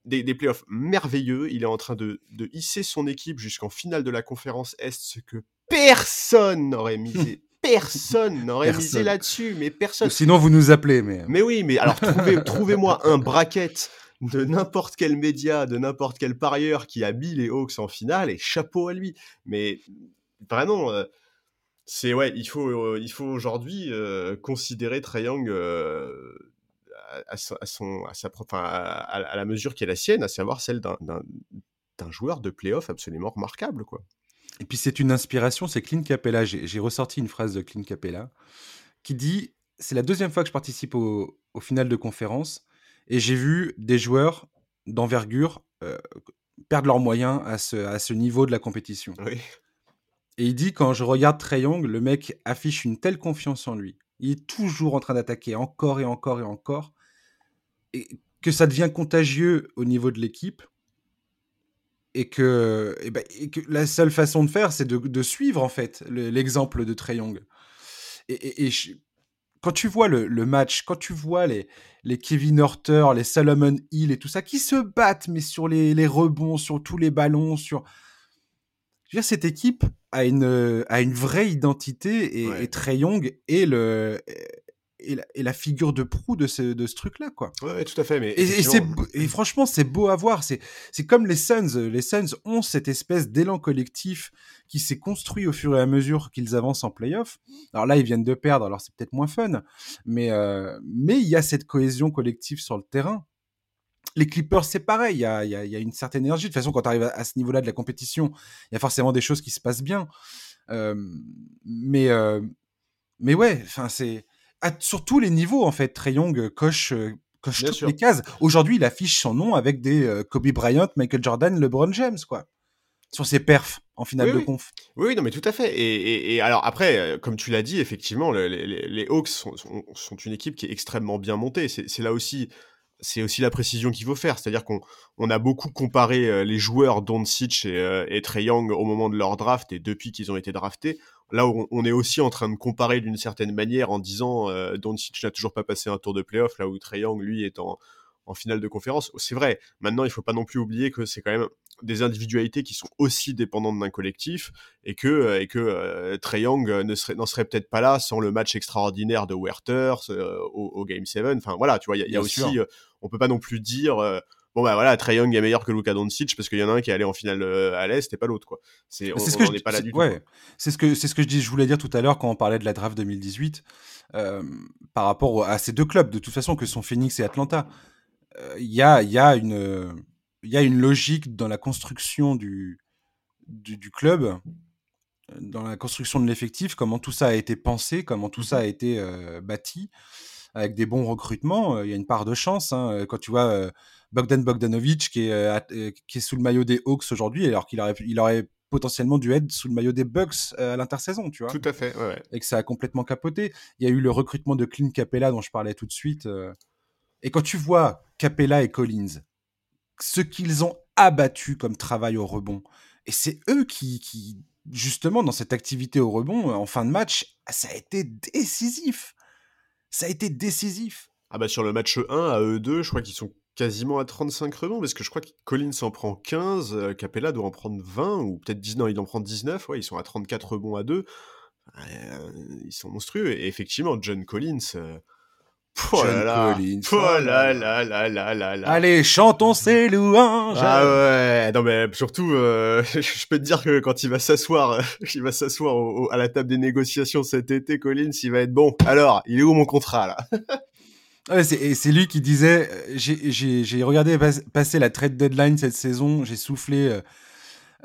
des, des playoffs merveilleux. Il est en train de, de hisser son équipe jusqu'en finale de la conférence Est, ce que personne n'aurait misé. personne n'aurait misé là-dessus, mais personne.
Sinon, vous nous appelez, mais.
Mais oui, mais alors trouvez, trouvez-moi un bracket de n'importe quel média, de n'importe quel parieur qui a mis les Hawks en finale et chapeau à lui. Mais vraiment, euh, c'est ouais, il faut, euh, il faut aujourd'hui euh, considérer Trae Young à, son, à, sa propre, à, la mesure qui est la sienne, à savoir celle d'un joueur de playoff absolument remarquable, quoi.
Et puis c'est une inspiration, c'est Clint Capella. J'ai ressorti une phrase de Clint Capella qui dit c'est la deuxième fois que je participe au, au final de conférence et j'ai vu des joueurs d'envergure euh, perdre leurs moyens à ce, à ce niveau de la compétition. Et il dit quand je regarde Trey Young, le mec affiche une telle confiance en lui. Il est toujours en train d'attaquer encore et encore et encore. Et que ça devient contagieux au niveau de l'équipe. Et que, et ben, que la seule façon de faire, c'est de, de, suivre en fait l'exemple de Trey Young. Et, et, quand tu vois le, le, match, quand tu vois les, les Kevin Hurter, les Solomon Hill et tout ça, qui se battent, mais sur les, les rebonds, sur tous les ballons, sur. Je veux dire, cette équipe a une, a une vraie identité et, ouais. et Trey Young est le, et la, figure de proue de ce, de ce truc-là, quoi.
Ouais, tout à fait. Mais
et, et, franchement, c'est beau à voir. C'est comme les Suns. Les Suns ont cette espèce d'élan collectif qui s'est construit au fur et à mesure qu'ils avancent en playoff. Alors là, ils viennent de perdre, alors c'est peut-être moins fun, mais euh, mais il y a cette cohésion collective sur le terrain. Les Clippers, c'est pareil, il y a, y, a, y a, une certaine énergie. De toute façon, quand tu arrives à, ce niveau-là de la compétition, il y a forcément des choses qui se passent bien. Euh, mais, euh, mais ouais, enfin, c'est sur tous les niveaux, en fait, Trey Young euh, coche, euh, coche toutes les cases. Aujourd'hui, il affiche son nom avec des euh, Kobe Bryant, Michael Jordan, LeBron James, quoi. Sur ses perfs en finale
oui,
de
oui.
conf.
Oui, non, mais tout à fait. Et, et, et alors après, comme tu l'as dit, effectivement, les, les, les Hawks sont, sont, sont, une équipe qui est extrêmement bien montée. C'est là aussi c'est aussi la précision qu'il faut faire. C'est-à-dire qu'on on a beaucoup comparé euh, les joueurs Doncic et, euh, et Trey Young au moment de leur draft et depuis qu'ils ont été draftés. Là, on, on, est aussi en train de comparer d'une certaine manière en disant euh, Doncic n'a toujours pas passé un tour de playoff, là où Trey Young, lui, est en, en finale de conférence. C'est vrai. Maintenant, il faut pas non plus oublier que c'est quand même des individualités qui sont aussi dépendantes d'un collectif et que et que euh, Trey Young ne serait n'en serait peut-être pas là sans le match extraordinaire de Werther euh, au, au, game 7 enfin voilà tu vois il y a, y a aussi euh, on peut pas non plus dire bon bah voilà Trey Young est meilleur que Luka Doncic parce qu'il y en a un qui est allé en finale à l'est et pas l'autre quoi. C'est on,
ce
que on je, pas là du
ouais. tout c'est ce que c'est ce que je dis je voulais dire tout à l'heure quand on parlait de la draft 2018 par rapport à ces deux clubs de toute façon que sont Phoenix et Atlanta. Il y a il y a une il y a une logique dans la construction du, du, du club, dans la construction de l'effectif, comment tout ça a été pensé, comment tout ça a été euh, bâti, avec des bons recrutements. Il y a une part de chance. Hein. Quand tu vois euh, Bogdan Bogdanovic qui est, euh, qui est sous le maillot des Hawks aujourd'hui, alors qu'il aurait, il aurait potentiellement dû être sous le maillot des Bucks à l'intersaison, tu vois?
Tout à fait, ouais.
Et que ça a complètement capoté. Il y a eu le recrutement de Clint Capella dont je parlais tout de suite. Et quand tu vois Capella et Collins, ce qu'ils ont abattu comme travail au rebond, et c'est eux qui, qui, justement, dans cette activité au rebond, en fin de match, ça a été décisif. Ça a été décisif.
Ah bah sur le match 1 à eux deux, je crois qu'ils sont quasiment à 35 rebonds, parce que je crois que Collins en prend 15, euh, Capella doit en prendre 20, ou peut-être 19, non, il en prend 19, ouais, ils sont à 34 rebonds à deux. Euh, ils sont monstrueux. Et effectivement, John Collins. Euh, oh là là, Collins. Oh, là là là là là là.
Allez, chantons ses louanges.
Ah ouais, non mais surtout, je peux te dire que quand il va s'asseoir, il va s'asseoir à la table des négociations cet été, Collins, il va être bon. Alors, il est où mon contrat là?
Ouais, c'est lui qui disait euh, j'ai regardé passer la trade deadline cette saison, j'ai soufflé, euh,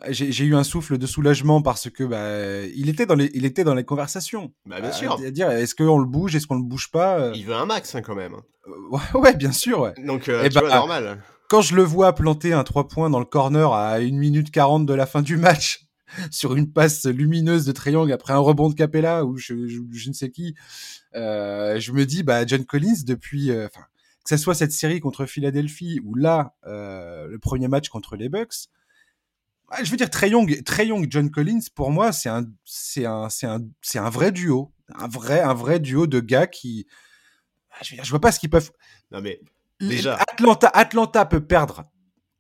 j'ai eu un souffle de soulagement parce que bah, il, était dans les, il était dans les conversations.
Bah, bien sûr.
À dire est-ce qu'on le bouge, est-ce qu'on le bouge pas euh?
Il veut un max hein, quand même.
ouais, bien sûr. Ouais.
Donc, euh, bah, normal.
Quand je le vois planter un 3 points dans le corner à 1 minute 40 de la fin du match, sur une passe lumineuse de Triangle après un rebond de Capella ou je, je, ne sais qui. Euh, je me dis, bah, John Collins, depuis, euh, enfin, que ce soit cette série contre Philadelphie ou là, euh, le premier match contre les Bucks, je veux dire, Trey Young, Trey Young, John Collins, pour moi, c'est un, c'est un, c'est un, c'est un vrai duo, un vrai, un vrai duo de gars qui, ah, je, veux dire, je vois pas ce qu'ils peuvent.
Non mais déjà,
Atlanta, Atlanta peut perdre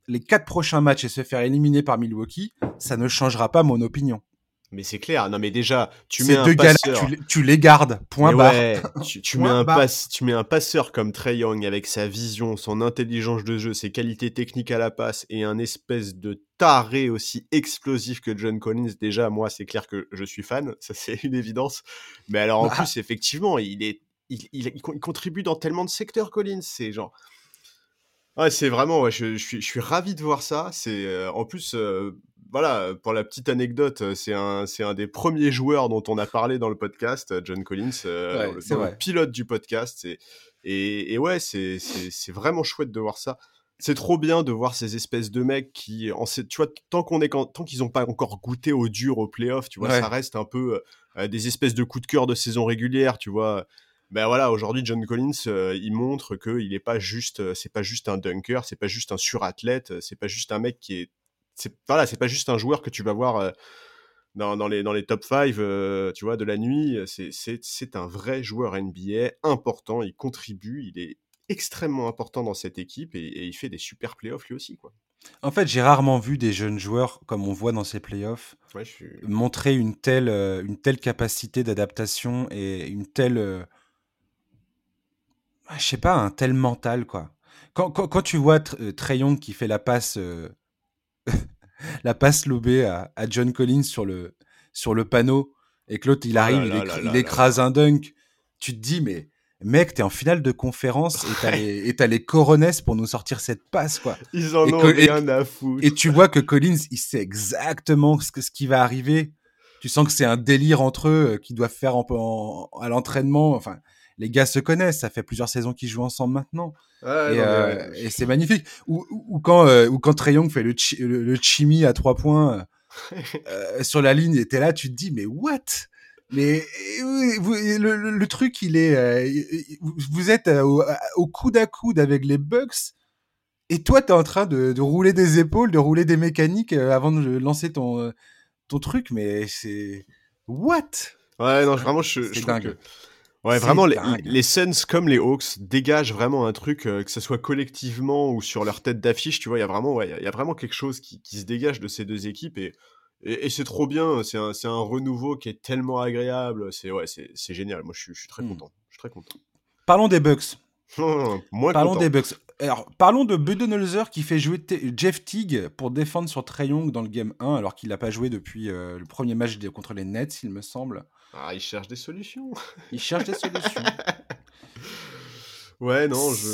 les quatre prochains matchs et se faire éliminer par Milwaukee, ça ne changera pas mon opinion.
Mais c'est clair. Non, mais déjà, tu mets un
passeur. tu, les gardes. Point barre.
tu, mets un passe, tu mets un passeur comme Trey Young avec sa vision, son intelligence de jeu, ses qualités techniques à la passe et un espèce de taré aussi explosif que John Collins. Déjà, moi, c'est clair que je suis fan. Ça, c'est une évidence. Mais alors, en bah. plus, effectivement, il est, il, il, contribue dans tellement de secteurs, Collins. C'est genre, Ouais, c'est vraiment, ouais, je, je, suis, je suis ravi de voir ça. C'est euh, en plus, euh, voilà, pour la petite anecdote, euh, c'est un, c'est un des premiers joueurs dont on a parlé dans le podcast, John Collins, le, pilote du podcast. Et, et, et ouais, c'est, c'est, vraiment chouette de voir ça. C'est trop bien de voir ces espèces de mecs qui, en, tu vois, tant qu'on est, tant qu'ils n'ont pas encore goûté au dur au playoff, tu vois, ça reste un peu des espèces de coups de cœur de saison régulière, tu vois ben voilà, aujourd'hui John Collins, euh, il montre que il est pas juste, euh, c'est pas juste un dunker, c'est pas juste un surathlète, euh, c'est pas juste un mec qui est, c'est voilà, c'est pas juste un joueur que tu vas voir dans, dans, les dans les top 5 tu vois, de la nuit. C'est c'est un vrai joueur NBA important, il contribue, il est extrêmement important dans cette équipe et, il fait des super playoffs lui aussi quoi.
En fait, j'ai rarement vu des jeunes joueurs, comme on voit dans ces playoffs, montrer une telle, une telle capacité d'adaptation et une telle je sais pas, un tel mental, quoi. Quand, quand, tu vois euh, Trayon qui fait la passe, euh, la passe lobée à, à, John Collins sur le, sur le panneau et que l'autre il oh arrive, il, écrase un dunk, tu te dis, mais mec, t'es en finale de conférence et t'as les, et les coronesses pour nous sortir cette passe, quoi.
Ils en ont rien à foutre.
Et tu vois que Collins, il sait exactement ce, que, ce qui va arriver. Tu sens que c'est un délire entre eux euh, qu'ils doivent faire en, à l'entraînement. Enfin, les gars se connaissent, ça fait plusieurs saisons qu'ils jouent ensemble maintenant. Euh, et, c'est magnifique. Ou, quand, euh, ou quand Trey Young fait le, le, chimie à trois points euh, sur la ligne, et t'es là, tu te dis, mais what? Mais le, truc, il est, vous êtes au, coude à coude avec les Bucks, et toi, t'es en train de, rouler des épaules, de rouler des mécaniques avant de lancer ton, ton truc, mais c'est what?
Ouais, non, vraiment, je, je trouve que Ouais, vraiment, les, les, Suns comme les Hawks dégagent vraiment un truc, euh, que ce soit collectivement ou sur leur tête d'affiche, tu vois, il y a vraiment, ouais, il y a vraiment quelque chose qui, qui, se dégage de ces deux équipes et, et, c'est trop bien, c'est un, un, renouveau qui est tellement agréable, c'est ouais, génial, moi je suis, je suis très hmm. content, je suis très content.
Parlons des Bucks.
Moins
parlons des Bucks. Alors, parlons de Budenholzer qui fait jouer Jeff Teague pour défendre sur Trey Young dans le game 1 alors qu'il n'a pas joué depuis euh, le premier match contre les Nets, il me semble.
Ah, il cherche des solutions.
Il cherche des solutions.
ouais, non, je.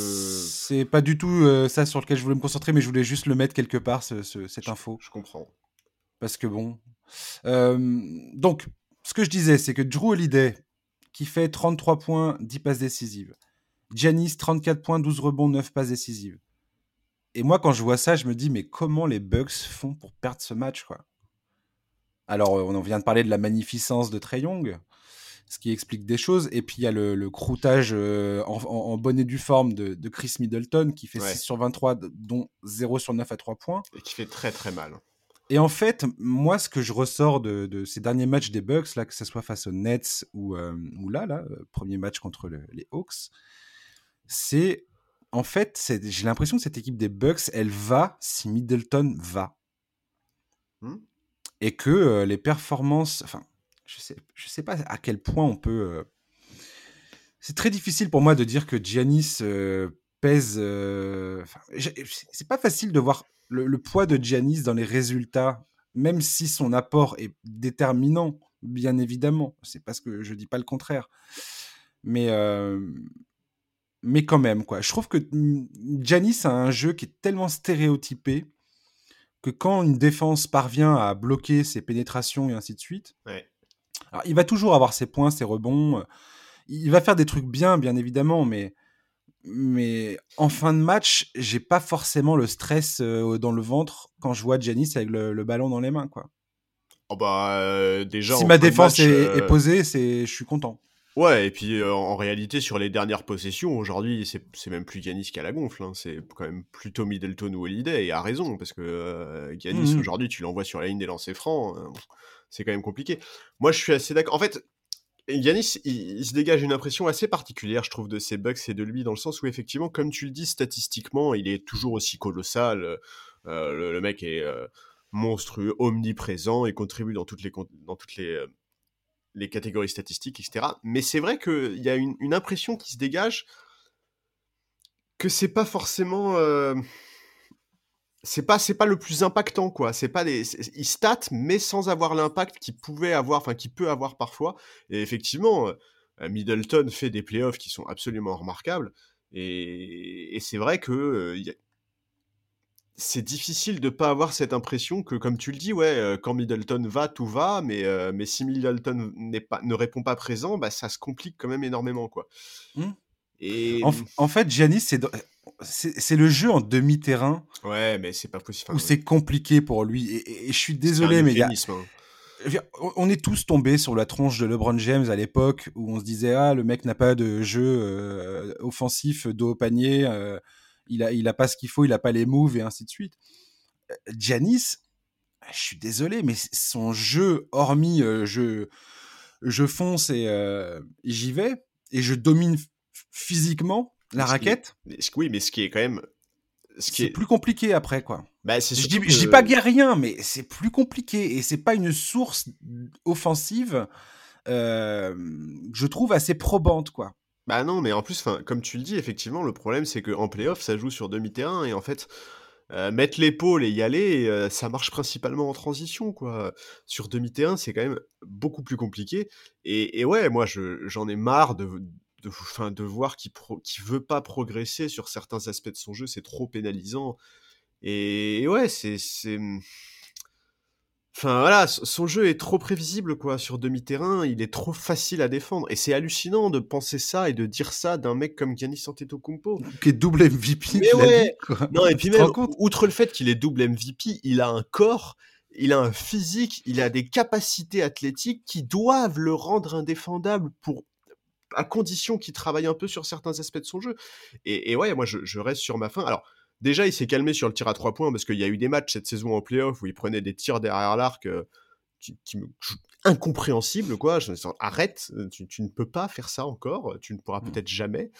C'est pas du tout euh, ça sur lequel je voulais me concentrer, mais je voulais juste le mettre quelque part, cette info.
Je comprends.
Parce que bon. Euh, donc, ce que je disais, c'est que Drew Holiday, qui fait 33 points, 10 passes décisives. Janice, 34 points, 12 rebonds, 9 passes décisives. Et moi, quand je vois ça, je me dis, mais comment les Bucks font pour perdre ce match, quoi? Alors, on vient de parler de la magnificence de Trey Young. ce qui explique des choses. Et puis il y a le, le croûtage euh, en, en, bonne et due forme de, de Chris Middleton qui fait 6 sur 23, dont 0 sur 9 à 3 points.
Et qui fait très très mal.
Et en fait, moi, ce que je ressors de, de ces derniers matchs des Bucks, là, que ce soit face aux Nets ou, euh, ou là, là, euh, premier match contre le, les Hawks, c'est en fait, j'ai l'impression que cette équipe des Bucks, elle va si Middleton va. Hmm. Et que euh, les performances, enfin, je sais, sais pas à quel point on peut. Euh, c'est très difficile pour moi de dire que Giannis euh, pèse. c'est pas facile de voir le, poids de Giannis dans les résultats, même si son apport est déterminant, bien évidemment. C'est parce que je dis pas le contraire. Mais mais quand même, quoi. Je trouve que Janis a un jeu qui est tellement stéréotypé que quand une défense parvient à bloquer ses pénétrations et ainsi de suite, alors, il va toujours avoir ses points, ses rebonds. Il va faire des trucs bien, bien évidemment, mais, mais en fin de match, j'ai pas forcément le stress euh, dans le ventre quand je vois Janis avec le, ballon dans les mains, quoi.
Oh bah, euh, déjà,
si ma défense est, est, euh, posée, c'est, je suis content.
Ouais, et puis euh, en réalité, sur les dernières possessions, aujourd'hui, c'est même plus Giannis qui a la gonfle. Hein. C'est quand même plutôt Middleton ou Holiday, et a raison, parce que euh, Giannis, mmh aujourd'hui, tu l'envoies sur la ligne des lancers francs, euh, c'est quand même compliqué. Moi, je suis assez d'accord. En fait, Giannis, il, se dégage une impression assez particulière, je trouve, de ses bugs et de lui, dans le sens où, effectivement, comme tu le dis, statistiquement, il est toujours aussi colossal. Le, mec est monstrueux, omniprésent, et contribue dans toutes les, dans toutes les les catégories statistiques, etc. Mais c'est vrai qu'il y a une, impression qui se dégage que c'est pas forcément. Euh, c'est pas pas le plus impactant quoi c'est pas des il stat mais sans avoir l'impact qu'il pouvait avoir enfin qu'il peut avoir parfois et effectivement euh, Middleton fait des playoffs qui sont absolument remarquables et, c'est vrai que euh, c'est difficile de pas avoir cette impression que, comme tu le dis, ouais, quand Middleton va, tout va, mais, euh, mais si Middleton pas, ne répond pas présent, bah, ça se complique quand même énormément, quoi.
Mmh. Et... En, fait, Giannis, c'est, c'est, le jeu en demi-terrain.
Ouais, mais c'est pas possible.
où c'est compliqué pour lui. Et, je suis désolé, mais il y a... Hein. On est tous tombés sur la tronche de LeBron James à l'époque où on se disait ah le mec n'a pas de jeu euh, offensif dos au panier il a, il a pas ce qu'il faut, il a pas les moves et ainsi de suite. Euh, Giannis, je suis désolé, mais son jeu, hormis euh, je, je fonce euh, et j'y vais, et je domine physiquement la raquette.
oui, mais ce qui est quand même.
C'est plus compliqué après, quoi.
Bah, je,
dis, je dis pas qu'il n'y a rien, mais c'est plus compliqué et c'est pas une source offensive, je trouve assez probante, quoi.
Bah non, mais en plus, comme tu le dis, effectivement, le problème c'est qu'en playoff, ça joue sur demi-terrain et en fait, euh, mettre l'épaule et y aller, euh, ça marche principalement en transition, quoi. Sur demi-terrain, c'est quand même beaucoup plus compliqué. Et, ouais, moi, j'en ai marre de, de, de voir qu'il ne veut pas progresser sur certains aspects de son jeu, c'est trop pénalisant. et ouais, c'est Enfin voilà, son jeu est trop prévisible quoi sur demi-terrain, il est trop facile à défendre et c'est hallucinant de penser ça et de dire ça d'un mec comme Giannis Antetokounmpo
qui est double MVP.
Mais ouais. Non et puis même outre le fait qu'il est double MVP, il a un corps, il a un physique, il a des capacités athlétiques qui doivent le rendre indéfendable pour à condition qu'il travaille un peu sur certains aspects de son jeu. Et, ouais, moi je, je reste sur ma fin. Alors Déjà, il s'est calmé sur le tir à trois points parce qu'il y a eu des matchs cette saison en playoff où il prenait des tirs derrière l'arc euh, qui, incompréhensibles, quoi. Je me sens, arrête, tu, ne peux pas faire ça encore, tu ne pourras mmh. peut-être jamais.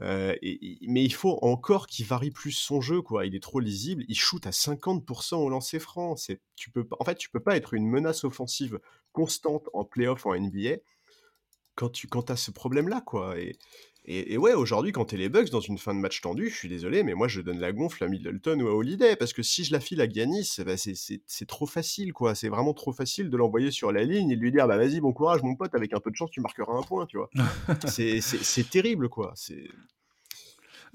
Euh, mais il faut encore qu'il varie plus son jeu, quoi. Il est trop lisible, il shoot à 50% au lancer franc. C'est, tu peux, en fait, tu peux pas être une menace offensive constante en playoff en NBA quand tu quand as ce problème-là, quoi. Et, et, ouais, aujourd'hui, quand t'es les Bucks dans une fin de match tendue, je suis désolé, mais moi je donne la gonfle à Middleton ou à Holiday, parce que si je la file à Giannis, bah c'est trop facile, quoi. C'est vraiment trop facile de l'envoyer sur la ligne et de lui dire, bah vas-y, bon courage, mon pote, avec un peu de chance, tu marqueras un point, tu vois. c'est terrible, quoi. C'est.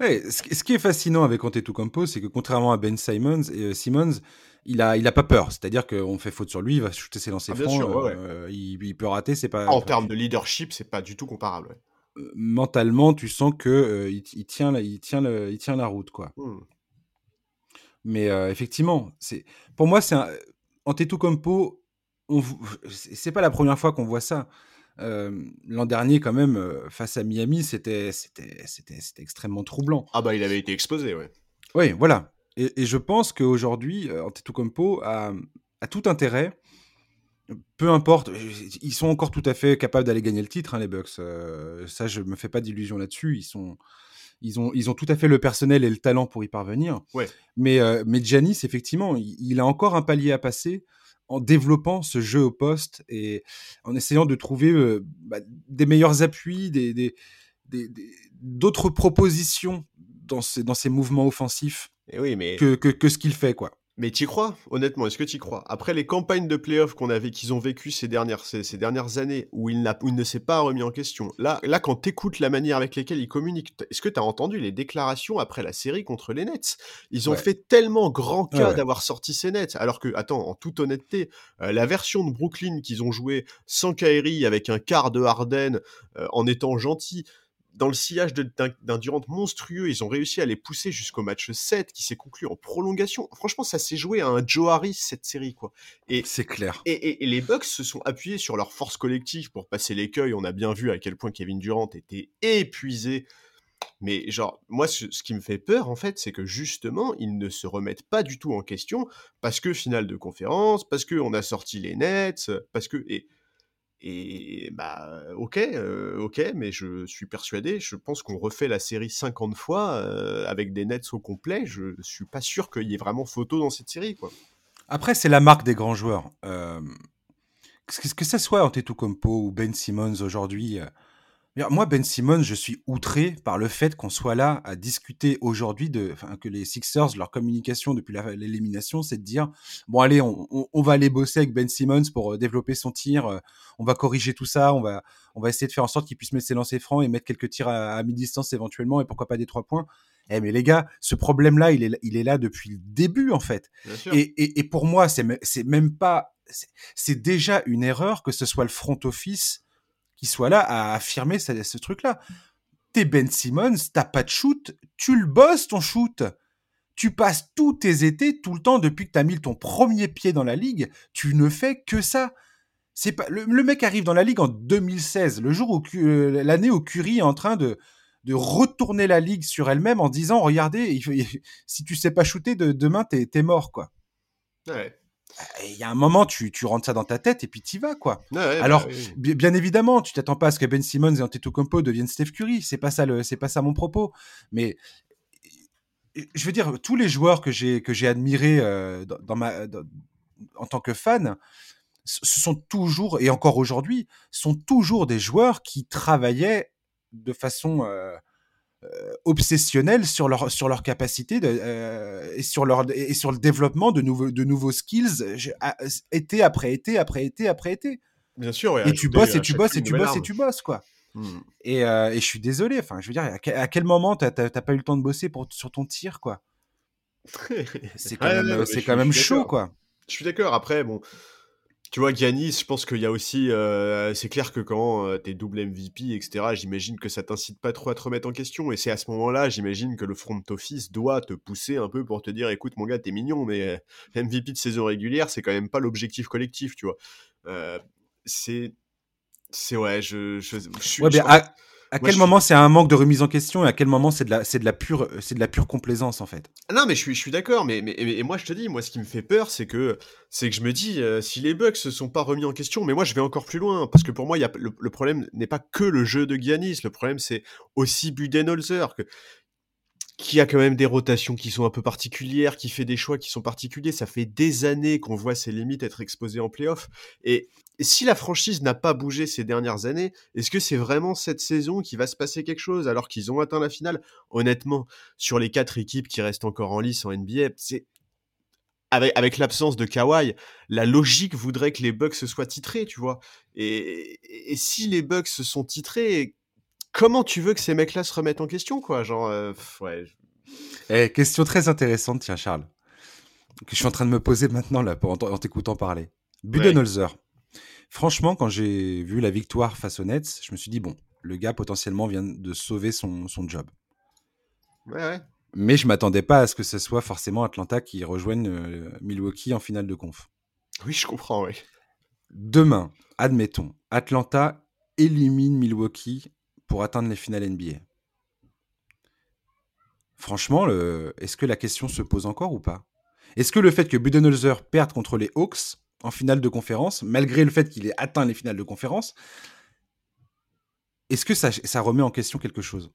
Ouais, ce qui est fascinant avec Antetokounmpo, c'est que contrairement à Ben Simons, et, euh, Simmons, il a, il a pas peur. C'est-à-dire qu'on fait faute sur lui, il va shooter ses lancers ah, francs, euh, il, peut rater, c'est pas.
En termes de leadership, c'est pas du tout comparable.
Mentalement, tu sens que euh, il, tient, il, tient le, il tient la route, quoi. Hmm. Mais euh, effectivement, c'est pour moi, c'est un Antetokounmpo. C'est pas la première fois qu'on voit ça. l'an dernier, quand même, face à Miami, c'était extrêmement troublant.
Ah bah, il avait été exposé, ouais.
Oui, voilà. Et, je pense qu'aujourd'hui, Antetokounmpo a, a tout intérêt peu importe, ils sont encore tout à fait capables d'aller gagner le titre, hein, les Bucks. ça, je me fais pas d'illusions là-dessus. Ils sont, ils ont, ils ont tout à fait le personnel et le talent pour y parvenir.
Ouais.
Mais, mais Giannis, effectivement, il, a encore un palier à passer en développant ce jeu au poste et en essayant de trouver bah, des meilleurs appuis, des, d'autres propositions dans ces, dans ces mouvements offensifs
et oui, mais...
que, que, que ce qu'il fait, quoi.
Mais t'y crois Honnêtement, est-ce que t'y crois? Après les campagnes de playoffs qu'on avait, qu'ils ont vécues ces dernières, ces, dernières années, où il, il ne s'est pas remis en question, là, là quand t'écoutes la manière avec laquelle il communique, est-ce que t'as entendu les déclarations après la série contre les Nets? Ils ont fait tellement grand cas d'avoir sorti ces Nets, alors que, attends, en toute honnêteté, euh, la version de Brooklyn qu'ils ont joué sans Kyrie, avec un quart de Harden, euh, en étant gentil, dans le sillage d'un Durant monstrueux, ils ont réussi à les pousser jusqu'au match 7 qui s'est conclu en prolongation. Franchement, ça s'est joué à un Joe Harris cette série, quoi.
Et c'est clair.
Et, les Bucks se sont appuyés sur leur force collective pour passer l'écueil. On a bien vu à quel point Kevin Durant était épuisé. Mais genre, moi, ce, qui me fait peur, en fait, c'est que justement, ils ne se remettent pas du tout en question parce que finale de conférence, parce qu'on a sorti les Nets, parce que... Et, et bah ok, ok, mais je suis persuadé, je pense qu'on refait la série 50 fois avec des nets au complet. Je suis pas sûr qu'il y ait vraiment photo dans cette série, quoi.
Après, c'est la marque des grands joueurs. Que, que ça soit Antetokounmpo ou Ben Simmons aujourd'hui, moi, Ben Simmons, je suis outré par le fait qu'on soit là à discuter aujourd'hui de, que les Sixers, leur communication depuis l'élimination, c'est de dire bon allez, on, va aller bosser avec Ben Simmons pour euh, développer son tir, euh, on va corriger tout ça, on va, on va essayer de faire en sorte qu'il puisse mettre ses lancers francs et mettre quelques tirs à, mi-distance éventuellement et pourquoi pas des trois points. Eh mais les gars, ce problème-là, il est, il est là depuis le début en fait. Et, et, pour moi, c'est même pas, c'est déjà une erreur que ce soit le front office qui soit là à affirmer ce, truc-là. T'es Ben Simmons, t'as pas de shoot, tu le bosses ton shoot. Tu passes tous tes étés, tout le temps, depuis que t'as mis ton premier pied dans la ligue, tu ne fais que ça. C'est pas le, mec arrive dans la ligue en 2016, le jour où euh, l'année où Curry est en train de de retourner la ligue sur elle-même en disant regardez, si tu sais pas shooter de, demain t'es es mort quoi.
Ouais
il y a un moment, tu, tu rentres ça dans ta tête et puis t'y vas, quoi. Alors, bah bien évidemment, tu t'attends pas à ce que Ben Simmons et Antetokounmpo deviennent Steph Curry. C'est pas ça le, c'est pas ça mon propos. Mais je veux dire, tous les joueurs que j'ai que j'ai admirés euh, dans, ma en tant que fan, ce sont toujours et encore aujourd'hui, sont toujours des joueurs qui travaillaient de façon euh, euh, obsessionnels sur leur sur leur capacité de, euh, et sur leur et sur le développement de nouveaux de nouveaux skills été après été après été après été.
Bien sûr.
Et, tu bosses et tu bosses et tu bosses et tu bosses quoi. Hmm. Et, euh, et, je suis désolé. Enfin, je veux dire, à quel, moment t'as pas eu le temps de bosser pour sur ton tir quoi? C'est quand même c'est quand même chaud quoi.
Je suis d'accord. Après, bon, tu vois, Giannis, je pense qu'il y a aussi. Euh, c'est clair que quand euh, t'es double MVP, etc., j'imagine que ça t'incite pas trop à te remettre en question. Et c'est à ce moment-là, j'imagine que le front office doit te pousser un peu pour te dire écoute, mon gars, t'es mignon, mais euh, MVP de saison régulière, c'est quand même pas l'objectif collectif, tu vois. c'est. C'est ouais, je, je, suis.
Ouais, à quel moment c'est un manque de remise en question et à quel moment c'est de la c'est de la pure c'est de la pure complaisance en fait?
Non mais je suis je suis d'accord mais, mais et moi je te dis moi ce qui me fait peur c'est que c'est que je me dis euh, si les bugs se sont pas remis en question mais moi je vais encore plus loin parce que pour moi il y a le, problème n'est pas que le jeu de Giannis le problème c'est aussi Budenholzer que qui a quand même des rotations qui sont un peu particulières, qui fait des choix qui sont particuliers. Ça fait des années qu'on voit ses limites être exposées en playoff. Et si la franchise n'a pas bougé ces dernières années, est-ce que c'est vraiment cette saison qui va se passer quelque chose alors qu'ils ont atteint la finale? Honnêtement, sur les quatre équipes qui restent encore en lice en NBA, c'est avec, l'absence de Kawhi, la logique voudrait que les Bucks se soient titrés, tu vois. Et, et si les Bucks se sont titrés, comment tu veux que ces mecs-là se remettent en question, quoi Genre, euh, ouais.
Eh, question très intéressante, tiens, Charles, que je suis en train de me poser maintenant là, en, t'écoutant parler. Budenholzer. Franchement, quand j'ai vu la victoire face aux Nets, je me suis dit bon, le gars potentiellement vient de sauver son, son job.
Ouais, ouais.
Mais je m'attendais pas à ce que ce soit forcément Atlanta qui rejoigne euh, Milwaukee en finale de conf.
Oui, je comprends, oui.
Demain, admettons, Atlanta élimine Milwaukee pour atteindre les finales NBA. Franchement, le... est-ce que la question se pose encore ou pas? Est-ce que le fait que Budenholzer perde contre les Hawks en finale de conférence, malgré le fait qu'il ait atteint les finales de conférence, est-ce que ça, ça remet en question quelque chose?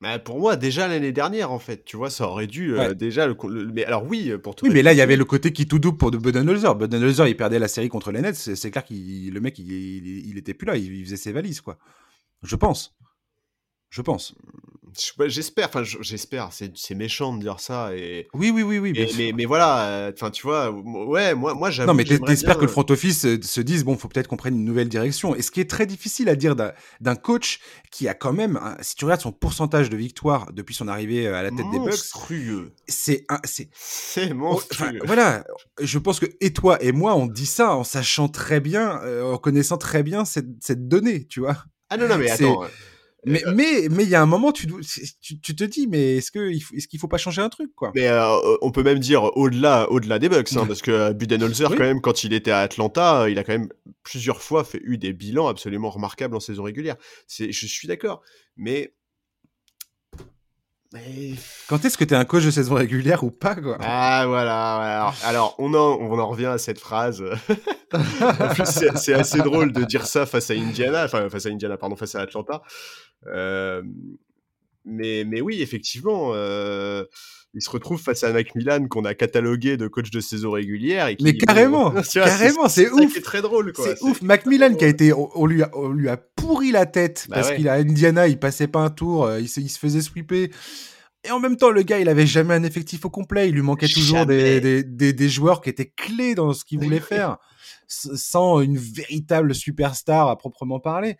Bah, pour moi, déjà l'année dernière, en fait, tu vois, ça aurait dû euh, déjà le, Mais alors oui, pour
tout. Oui, mais là, il y avait le côté qui tout double pour Budenholzer. Budenholzer, il perdait la série contre les Nets. C'est clair que le mec, il, il, était plus là. Il, faisait ses valises, quoi. Je pense. Je pense.
J'espère, enfin j'espère, c'est méchant de dire ça. Et,
oui, oui, oui, oui.
mais, mais, voilà, euh, enfin tu vois, ouais, moi, moi j'avoue.
Non, mais t'espères que le front office euh, se dise, bon, faut peut-être qu'on prenne une nouvelle direction. Et ce qui est très difficile à dire d'un coach qui a quand même, si tu regardes son pourcentage de victoire depuis son arrivée euh, à la tête des Bucks, c'est
c'est monstrueux.
voilà, je pense que et toi et moi, on dit ça en sachant très bien, en connaissant très bien cette, cette donnée, tu vois.
Ah non, non, mais attends.
Mais euh, mais mais il y a un moment tu, tu, tu te dis mais est-ce que est-ce qu'il faut pas changer un truc quoi?
Mais euh, on peut même dire au-delà au-delà des Bucks hein, parce que Budenholzer quand même quand il était à Atlanta, il a quand même plusieurs fois fait eu des bilans absolument remarquables en saison régulière. C'est je suis d'accord, mais
quand est-ce que tu es un coach de saison régulière ou pas quoi?
Ah voilà, Alors, on, en, on en revient à cette phrase. en plus c'est assez drôle de dire ça face à Indiana, enfin face à Indiana, pardon, face à Atlanta. Euh, mais, mais oui, effectivement, euh, il se retrouve face à Macmillan qu'on a catalogué de coach de saison régulière. Et
mais carrément, carrément, c'est ouf.
C'est très drôle,
C'est ouf. Macmillan qui a été, on, lui, a, on lui a pourri la tête bah parce qu'il a Indiana, il passait pas un tour, euh, il se, il se faisait sweeper. Et en même temps, le gars, il avait jamais un effectif au complet. Il lui manquait toujours des, des, des, des, joueurs qui étaient clés dans ce qu'il voulait faire, sans une véritable superstar à proprement parler.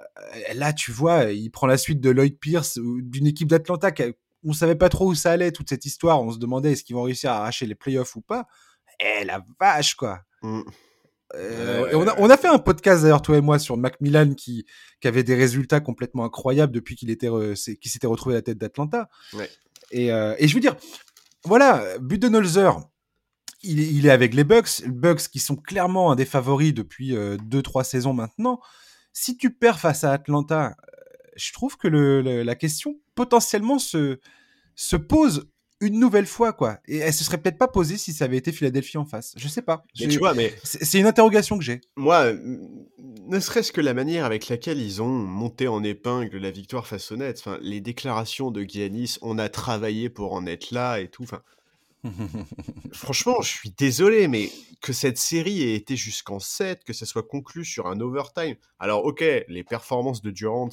Euh, là, tu vois, il prend la suite de Lloyd Pierce, d'une équipe d'Atlanta on savait pas trop où ça allait, toute cette histoire. On se demandait est-ce qu'ils vont réussir à arracher les playoffs ou pas. Eh, la vache, quoi. Mmh. Euh, on, a, on, a, fait un podcast d'ailleurs toi et moi sur Macmillan qui, qui avait des résultats complètement incroyables depuis qu'il était qui s'était retrouvé à la tête d'Atlanta. Et, euh, et, je veux dire, voilà, Budenholzer, il, il, est avec les Bucks, les Bucks qui sont clairement un des favoris depuis 2-3 saisons maintenant si tu perds face à Atlanta, euh, je trouve que le, la question potentiellement se, se pose une nouvelle fois, quoi. Et elle se serait peut-être pas posée si ça avait été Philadelphie en face. Je sais pas.
Mais tu vois, mais
c'est une interrogation que j'ai.
Moi, ne serait-ce que la manière avec laquelle ils ont monté en épingle la victoire face aux Nets, enfin, les déclarations de Giannis, on a travaillé pour en être là et tout. Enfin, Franchement, je suis désolé, mais que cette série ait été jusqu'en 7, que ça soit conclu sur un overtime. Alors, ok, les performances de Durant,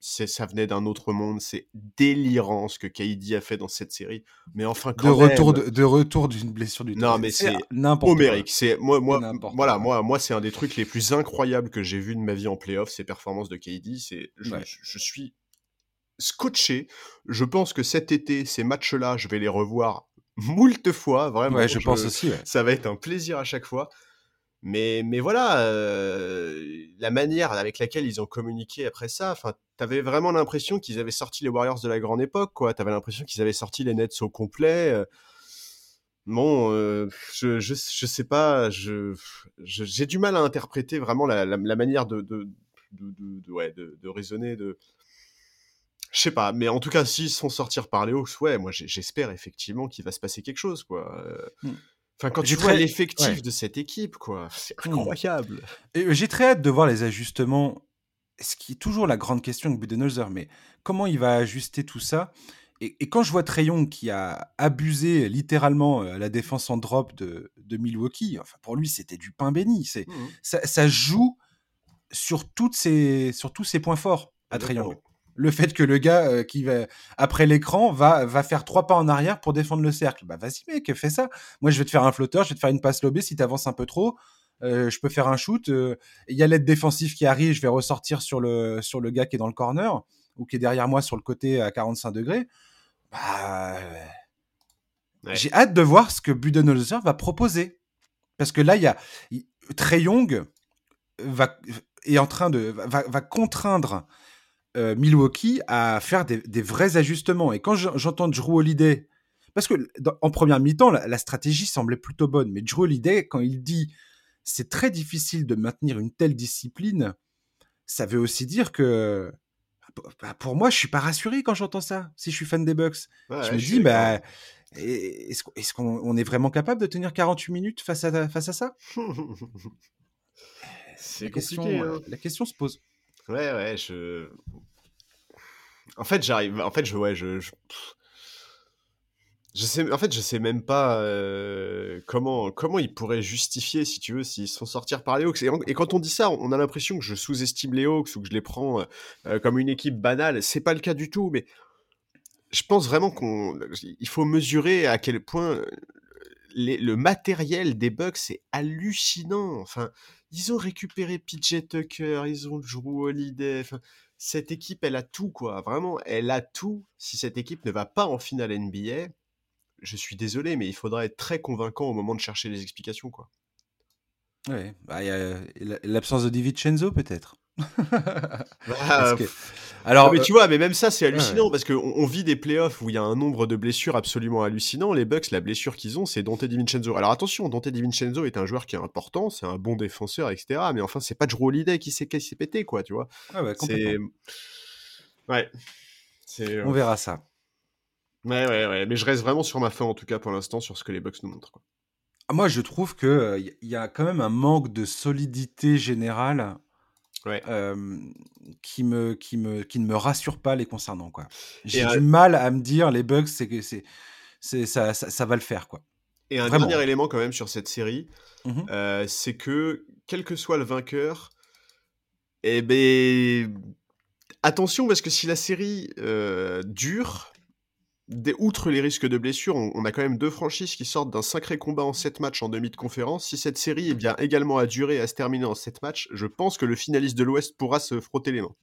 ça venait d'un autre monde. C'est délirant ce que KD a fait dans cette série. Mais enfin, quand
de retour de, retour d'une blessure du
Non, mais c'est homérique. C'est moi, moi, voilà, moi, moi, c'est un des trucs les plus incroyables que j'ai vu de ma vie en playoff. Ces performances de KD, c'est, je suis scotché. Je pense que cet été, ces matchs-là, je vais les revoir moult fois, vraiment.
Ouais, je, pense aussi.
Ça va être un plaisir à chaque fois. Mais, mais voilà, euh, la manière avec laquelle ils ont communiqué après ça, enfin, t'avais vraiment l'impression qu'ils avaient sorti les Warriors de la grande époque, quoi. T'avais l'impression qu'ils avaient sorti les Nets au complet. Euh. Bon, euh, je, je, je, sais pas, je, j'ai du mal à interpréter vraiment la, la, manière de, de, de, de, ouais, de, de raisonner, de, je sais pas, mais en tout cas, s'ils sont sortir par les Hawks, ouais, moi j'espère effectivement qu'il va se passer quelque chose, quoi. Euh. Mmh. Enfin, quand tu vois l'effectif de cette équipe, quoi, c'est incroyable.
Euh, j'ai très hâte de voir les ajustements. Ce qui est toujours la grande question de Budenholzer, mais comment il va ajuster tout ça? Et, quand je vois Trayon qui a abusé littéralement euh, la défense en drop de, de Milwaukee, enfin pour lui c'était du pain béni. C'est mmh. ça, ça, joue sur toutes ces, sur tous ses points forts à Trayon le fait que le gars euh, qui va après l'écran va, va faire trois pas en arrière pour défendre le cercle. Bah vas-y mec, fais ça. Moi je vais te faire un flotteur, je vais te faire une passe lobée si tu avances un peu trop. Euh, je peux faire un shoot. Euh, il y a l'aide défensive qui arrive, je vais ressortir sur le, sur le gars qui est dans le corner ou qui est derrière moi sur le côté à 45 degrés. Bah, J'ai hâte de voir ce que Budenholzer va proposer. Parce que là, il y a Trey Young va, est en train de va, va contraindre euh, Milwaukee à faire des, vrais ajustements. Et quand j'entends Drew Holiday, parce que en première mi-temps, la, stratégie semblait plutôt bonne, mais Drew Holiday, quand il dit c'est très difficile de maintenir une telle discipline, ça veut aussi dire que bah, pour moi, je suis pas rassuré quand j'entends ça. Si je suis fan des Bucks, je me dis, bah, est-ce qu'on est vraiment capable de tenir 48 minutes face à, face à ça?
C'est compliqué. Hein.
La question se pose.
Ouais, ouais, je. En fait, j'arrive. En fait, je, ouais, je, je sais, en fait, je sais même pas euh, comment comment ils pourraient justifier, si tu veux, s'ils se font sortir par les Hawks. Et, quand on dit ça, on a l'impression que je sous-estime les Hawks ou que je les prends euh, comme une équipe banale. C'est pas le cas du tout, mais je pense vraiment qu'on il faut mesurer à quel point le matériel des Bucks c'est hallucinant. Enfin, ils ont récupéré PJ Tucker, ils ont Drew Holiday. Cette équipe, elle a tout, quoi. Vraiment, elle a tout. Si cette équipe ne va pas en finale NBA, je suis désolé, mais il faudra être très convaincant au moment de chercher les explications, quoi.
Ouais, bah, a l'absence de DiVincenzo peut-être.
Bah, alors, mais tu vois, mais même ça, c'est hallucinant parce qu'on on vit des playoffs où il y a un nombre de blessures absolument hallucinant. Les Bucks, la blessure qu'ils ont, c'est Dante DiVincenzo. Alors attention, Dante DiVincenzo est un joueur qui est important, c'est un bon défenseur, etc. Mais enfin, c'est pas Drew Holiday qui s'est pété, quoi, tu vois.
Ah ouais,
Ouais.
On verra ça.
Ouais, ouais, ouais. Mais je reste vraiment sur ma fin, en tout cas, pour l'instant, sur ce que les Bucks nous montrent. Quoi.
Ah, moi, je trouve qu'il il y a quand même un manque de solidité générale qui, me, qui, me, qui ne me rassure pas les concernant. Quoi. J'ai du mal à me dire, les Bucks, c'est, c'est, c'est, ça, ça, va le faire. Quoi.
Et un dernier élément, quand même, sur cette série, mmh c'est que, quel que soit le vainqueur, eh ben, attention, parce que si la série dure outre les risques de blessure, on, a quand même deux franchises qui sortent d'un sacré combat en 7 matchs en demi de conférence. Si cette série est bien également à durer et à se terminer en 7 matchs, je pense que le finaliste de l'Ouest pourra se frotter les mains.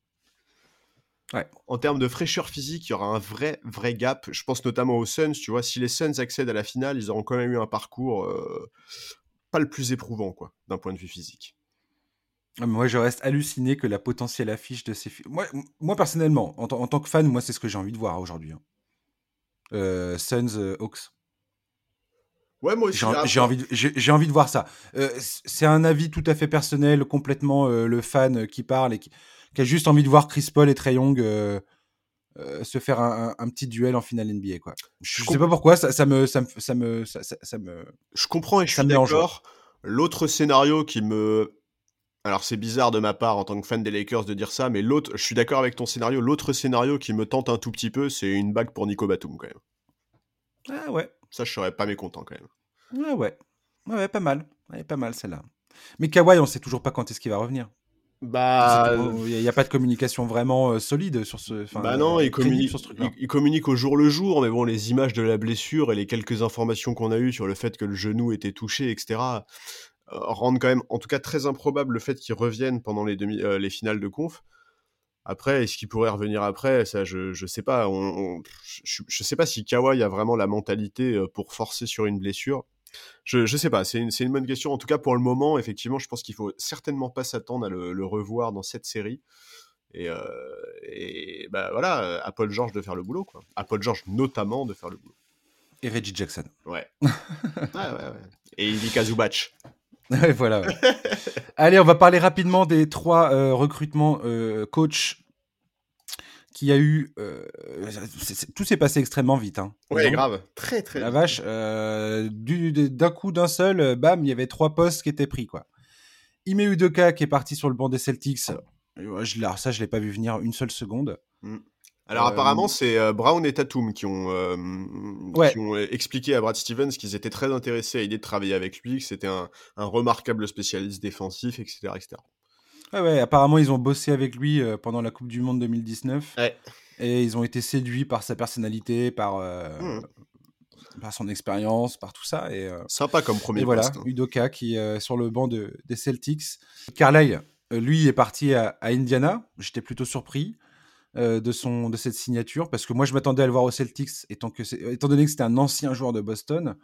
En termes de fraîcheur physique, il y aura un vrai, vrai gap. Je pense notamment aux Suns. Tu vois, si les Suns accèdent à la finale, ils auront quand même eu un parcours euh, pas le plus éprouvant, quoi, d'un point de vue physique.
Ah, moi, je reste halluciné que la potentielle affiche de ces films. Moi, moi, personnellement, en, en, tant que fan, moi, c'est ce que j'ai envie de voir aujourd'hui. Hein. Euh, Suns euh, Hawks.
Ouais, moi aussi.
J'ai envie, de, j'ai envie de voir ça. Euh, c'est un avis tout à fait personnel, complètement le fan qui parle et qui, a juste envie de voir Chris Paul et Trey Young se faire un, petit duel en finale NBA. Quoi. Je, sais pas pourquoi, ça, ça, me, ça, me, ça, me, ça, me.
Je comprends et je suis d'accord. L'autre scénario qui me alors c'est bizarre de ma part en tant que fan des Lakers de dire ça, mais l'autre, je suis d'accord avec ton scénario. L'autre scénario qui me tente un tout petit peu, c'est une bague pour Nico Batum quand même.
Ah ouais.
Ça, je serais pas mécontent quand même.
Ah ouais. Ouais, pas mal. Pas mal celle-là. Mais Kawhi, on sait toujours pas quand est-ce qu'il va revenir.
Bah,
il n'y a, pas de communication vraiment euh, solide sur ce.
Bah non, il communique, sur ce il, il communique au jour le jour, mais bon, les images de la blessure et les quelques informations qu'on a eues sur le fait que le genou était touché, etc. Rendent quand même, en tout cas, très improbable le fait qu'ils reviennent pendant les, demi, euh, les finales de conf. Après, est-ce qu'il pourrait revenir après? Ça, je, je sais pas. On, je, je, sais pas si Kawhi a vraiment la mentalité euh, pour forcer sur une blessure. Je, je sais pas. C'est une, une, bonne question. En tout cas, pour le moment, effectivement, je pense qu'il faut certainement pas s'attendre à le, revoir dans cette série. Et, euh, et bah voilà, à Paul George de faire le boulot, quoi. À Paul George notamment de faire le boulot.
Et Reggie Jackson.
Ouais. ouais, ouais, ouais. Et Ilika
Voilà. Allez, on va parler rapidement des trois euh, recrutements euh, coach qui a eu. Euh, tout s'est passé extrêmement vite. Hein,
ouais, grave. Très, très
La vache. D'un coup, d'un seul, bam, il y avait trois postes qui étaient pris. quoi. Ime Udoka qui est parti sur le banc des Celtics. Je, alors ça, je l'ai pas vu venir une seule seconde. Mm.
Alors apparemment, c'est euh, Brown et Tatum qui ont, euh, qui ont expliqué à Brad Stevens qu'ils étaient très intéressés à l'idée de travailler avec lui, que c'était un, un, remarquable spécialiste défensif, etc. etc.
Ouais, ouais, apparemment, ils ont bossé avec lui euh, pendant la Coupe du Monde 2019.
Ouais.
Et ils ont été séduits par sa personnalité, par, mmh. par son expérience, par tout ça. Et,
Sympa comme premier
et voilà, hein. Udoka qui est sur le banc de, des Celtics. Carlyle, lui, est parti à, à Indiana. J'étais plutôt surpris. Euh, de, son, de cette signature, parce que moi je m'attendais à le voir au Celtics, étant, que étant donné que c'était un ancien joueur de Boston.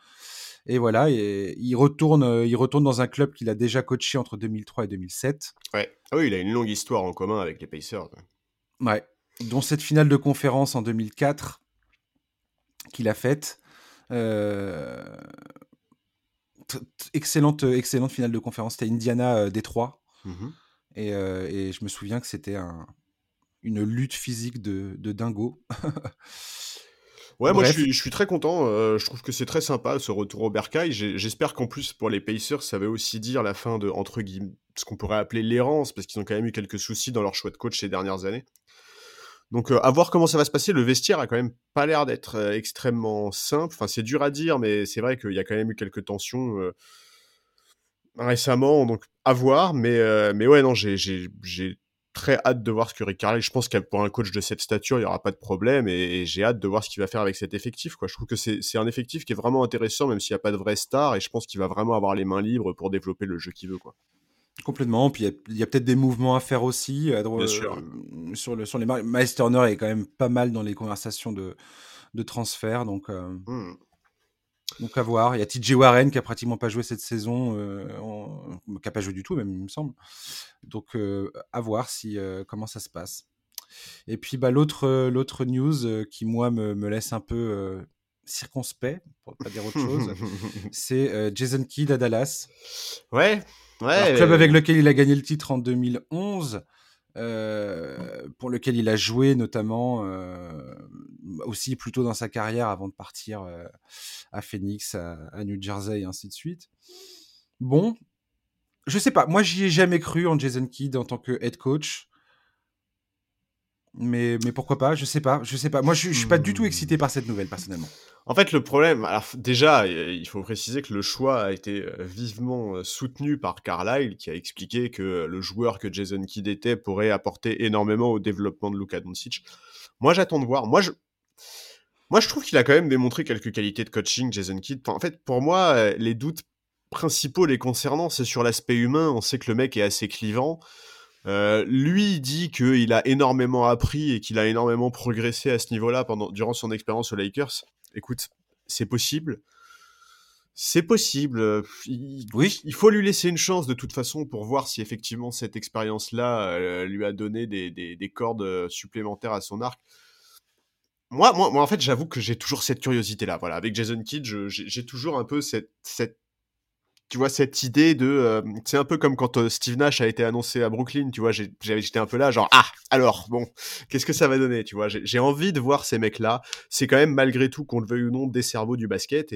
Et voilà, et il, retourne, euh, il retourne dans un club qu'il a déjà coaché entre 2003 et 2007.
Ouais. Ah oui, il a une longue histoire en commun avec les Pacers.
Ouais. Dont cette finale de conférence en 2004 qu'il a faite. Euh, excellente, excellente finale de conférence. C'était Indiana-Détroit. Mmh Et, et, je me souviens que c'était un, une lutte physique de, de dingo.
Ouais, moi je suis, je suis, très content. je trouve que c'est très sympa ce retour au bercail. J'espère qu'en plus pour les Pacers, ça veut aussi dire la fin de entre guillemets ce qu'on pourrait appeler l'errance, parce qu'ils ont quand même eu quelques soucis dans leur choix de coach ces dernières années. Donc à voir comment ça va se passer. Le vestiaire a quand même pas l'air d'être extrêmement simple. Enfin, c'est dur à dire, mais c'est vrai qu'il y a quand même eu quelques tensions récemment. Donc à voir. Mais, mais ouais, non, j'ai très hâte de voir ce que Rick Carlisle. Je pense que pour un coach de cette stature, il n'y aura pas de problème et, j'ai hâte de voir ce qu'il va faire avec cet effectif. Quoi. Je trouve que c'est un effectif qui est vraiment intéressant, même s'il n'y a pas de vraie star et je pense qu'il va vraiment avoir les mains libres pour développer le jeu qu'il veut. Quoi.
Complètement. Puis il y a, peut-être des mouvements à faire aussi. À Bien sûr. Euh, sur, le, sur les Miles Turner est quand même pas mal dans les conversations de, de transfert. Donc. Euh, mmh. Donc à voir. Il y a TJ Warren qui a pratiquement pas joué cette saison, euh, qui a pas joué du tout même, il me semble. Donc euh, à voir si euh, comment ça se passe. Et puis bah, l'autre l'autre news qui moi me, me, laisse un peu circonspect, pour pas dire autre chose, c'est Jason Kidd à Dallas.
Ouais. Ouais.
club avec lequel il a gagné le titre en 2011. Euh, pour lequel il a joué notamment euh, aussi plutôt dans sa carrière avant de partir euh, à Phoenix, à, New Jersey et ainsi de suite. Bon, je sais pas, moi j'y ai jamais cru en Jason Kidd en tant que head coach. Mais, pourquoi pas, je sais pas, je sais pas. Moi je, je suis pas du tout excité par cette nouvelle personnellement.
En fait, le problème, alors déjà, il faut préciser que le choix a été euh, vivement euh, soutenu par Carlyle, qui a expliqué que le joueur que Jason Kidd était pourrait apporter énormément au développement de Luka Doncic. Moi, j'attends de voir. Moi, je, moi, je trouve qu'il a quand même démontré quelques qualités de coaching, Jason Kidd. En fait, pour moi, euh, les doutes principaux les concernant, c'est sur l'aspect humain. On sait que le mec est assez clivant. Lui il dit qu'il a énormément appris et qu'il a énormément progressé à ce niveau-là pendant durant son expérience aux Lakers écoute, c'est possible. C'est possible. Il, oui. Il faut lui laisser une chance de toute façon pour voir si effectivement cette expérience-là euh, lui a donné des, cordes euh, supplémentaires à son arc. Moi, moi, moi en fait, j'avoue que j'ai toujours cette curiosité-là. Voilà, avec Jason Kidd, j'ai toujours un peu cette, cette tu vois, cette idée de. Euh, c'est un peu comme quand euh, Steve Nash a été annoncé à Brooklyn, tu vois, j'étais un peu là, genre, ah, alors, bon, qu'est-ce que ça va donner, tu vois? J'ai envie de voir ces mecs-là. C'est quand même, malgré tout, qu'on le veuille ou non, des cerveaux du basket.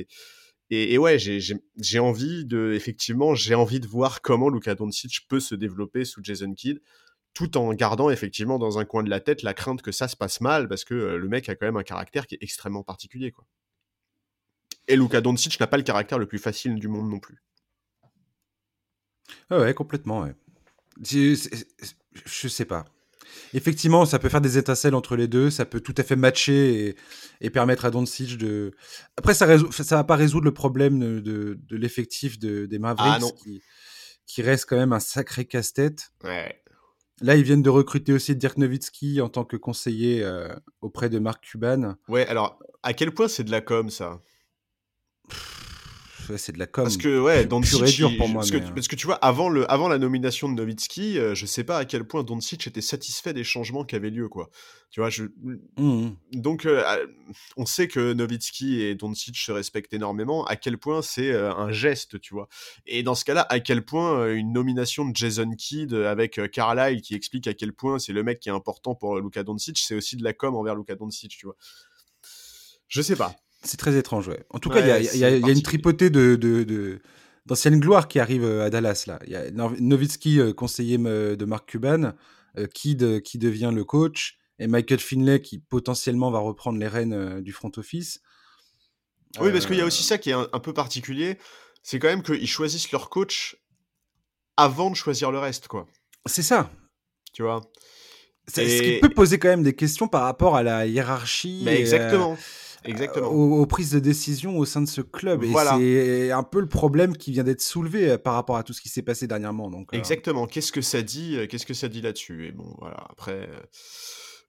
Et, ouais, j'ai envie de. Effectivement, j'ai envie de voir comment Luka Doncic peut se développer sous Jason Kidd tout en gardant effectivement dans un coin de la tête la crainte que ça se passe mal parce que euh, le mec a quand même un caractère qui est extrêmement particulier quoi. Et Luka Doncic n'a pas le caractère le plus facile du monde non plus.
Ouais, complètement, ouais. Je, sais pas. Effectivement, ça peut faire des étincelles entre les deux, ça peut tout à fait matcher et, permettre à Doncic de. Après, ça ne ça va pas résoudre le problème de, de, l'effectif de, des Mavericks, ah qui, qui, reste quand même un sacré casse-tête.
Ouais.
Là, ils viennent de recruter aussi Dirk Nowitzki en tant que conseiller euh, auprès de Marc Cuban.
Ouais, alors, à quel point c'est de la com, ça?
C'est de la com.
Parce que ouais, Doncic, dur pour moi. Parce, que, euh. parce, que, tu vois, avant le, avant la nomination de Nowitzki, euh, je sais pas à quel point Doncic était satisfait des changements qui avaient lieu, quoi. Tu vois, je. Mmh donc, euh, on sait que Nowitzki et Doncic se respectent énormément. À quel point c'est un geste, tu vois? Et dans ce cas-là, à quel point une nomination de Jason Kidd avec Carlisle qui explique à quel point c'est le mec qui est important pour Luka Doncic, c'est aussi de la com envers Luka Doncic, tu vois? Je sais pas.
C'est très étrange, ouais. En tout cas, il y, a, une tripotée de, de, d'anciennes gloires qui arrivent euh, à Dallas. Là. Il y a Nowitzki, euh, conseiller de Mark Cuban, euh, qui, devient le coach, et Michael Finlay qui potentiellement va reprendre les rênes du front office.
Oui, parce qu'il y a aussi ça qui est un, peu particulier, c'est quand même qu'ils choisissent leur coach avant de choisir le reste, quoi.
C'est ça.
Tu vois?
Ce qui peut poser quand même des questions par rapport à la hiérarchie.
Mais exactement. Exactement.
Aux, prises de décision au sein de ce club. Et c'est un peu le problème qui vient d'être soulevé euh, par rapport à tout ce qui s'est passé dernièrement. Donc,
euh. Exactement. Qu'est-ce que ça dit euh, Qu'est-ce que ça dit là-dessus? Et bon, voilà. Après.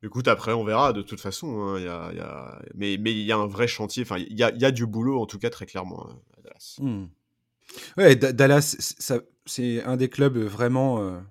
Écoute, après, on verra de toute façon. Hein, y a, y a... Mais il y a un vrai chantier. Enfin, il y a, y a, du boulot, en tout cas, très clairement, hein, à Dallas.
Hmm. Ouais, Dallas, c'est un des clubs vraiment.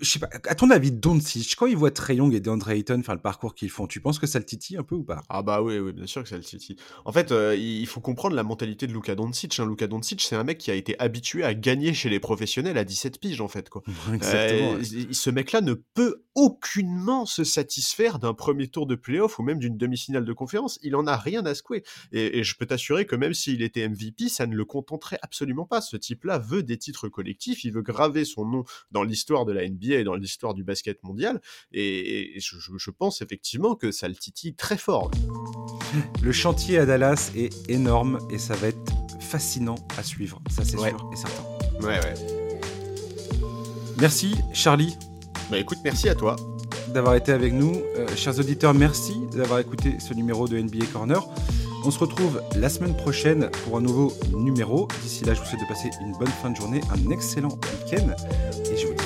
Je sais pas, à ton avis, Doncic, quand il voit Trey Young et DeAndre Ayton faire le parcours qu'ils font, tu penses que ça le titille un peu ou pas?
Ah bah oui, oui, bien sûr que ça le titille. En fait, euh, il faut comprendre la mentalité de Luka Doncic. Hein. Luka Doncic, c'est un mec qui a été habitué à gagner chez les professionnels à 17 piges, en fait. Quoi.
Exactement.
Euh, ce mec-là ne peut aucunement se satisfaire d'un premier tour de playoff ou même d'une demi-finale de conférence. Il en a rien à secouer. Et, et je peux t'assurer que même s'il était MVP, ça ne le contenterait absolument pas. Ce type-là veut des titres collectifs, il veut graver son nom dans l'histoire de la NBA et dans l'histoire du basket mondial. Et, je, pense effectivement que ça le titille très fort.
Le chantier à Dallas est énorme et ça va être fascinant à suivre, ça c'est sûr et certain.
Ouais, ouais.
Merci Charlie.
Bah écoute, merci à toi.
D'avoir été avec nous. Euh, chers auditeurs, merci d'avoir écouté ce numéro de NBA Corner. On se retrouve la semaine prochaine pour un nouveau numéro. D'ici là, je vous souhaite de passer une bonne fin de journée, un excellent week-end. Et je vous dis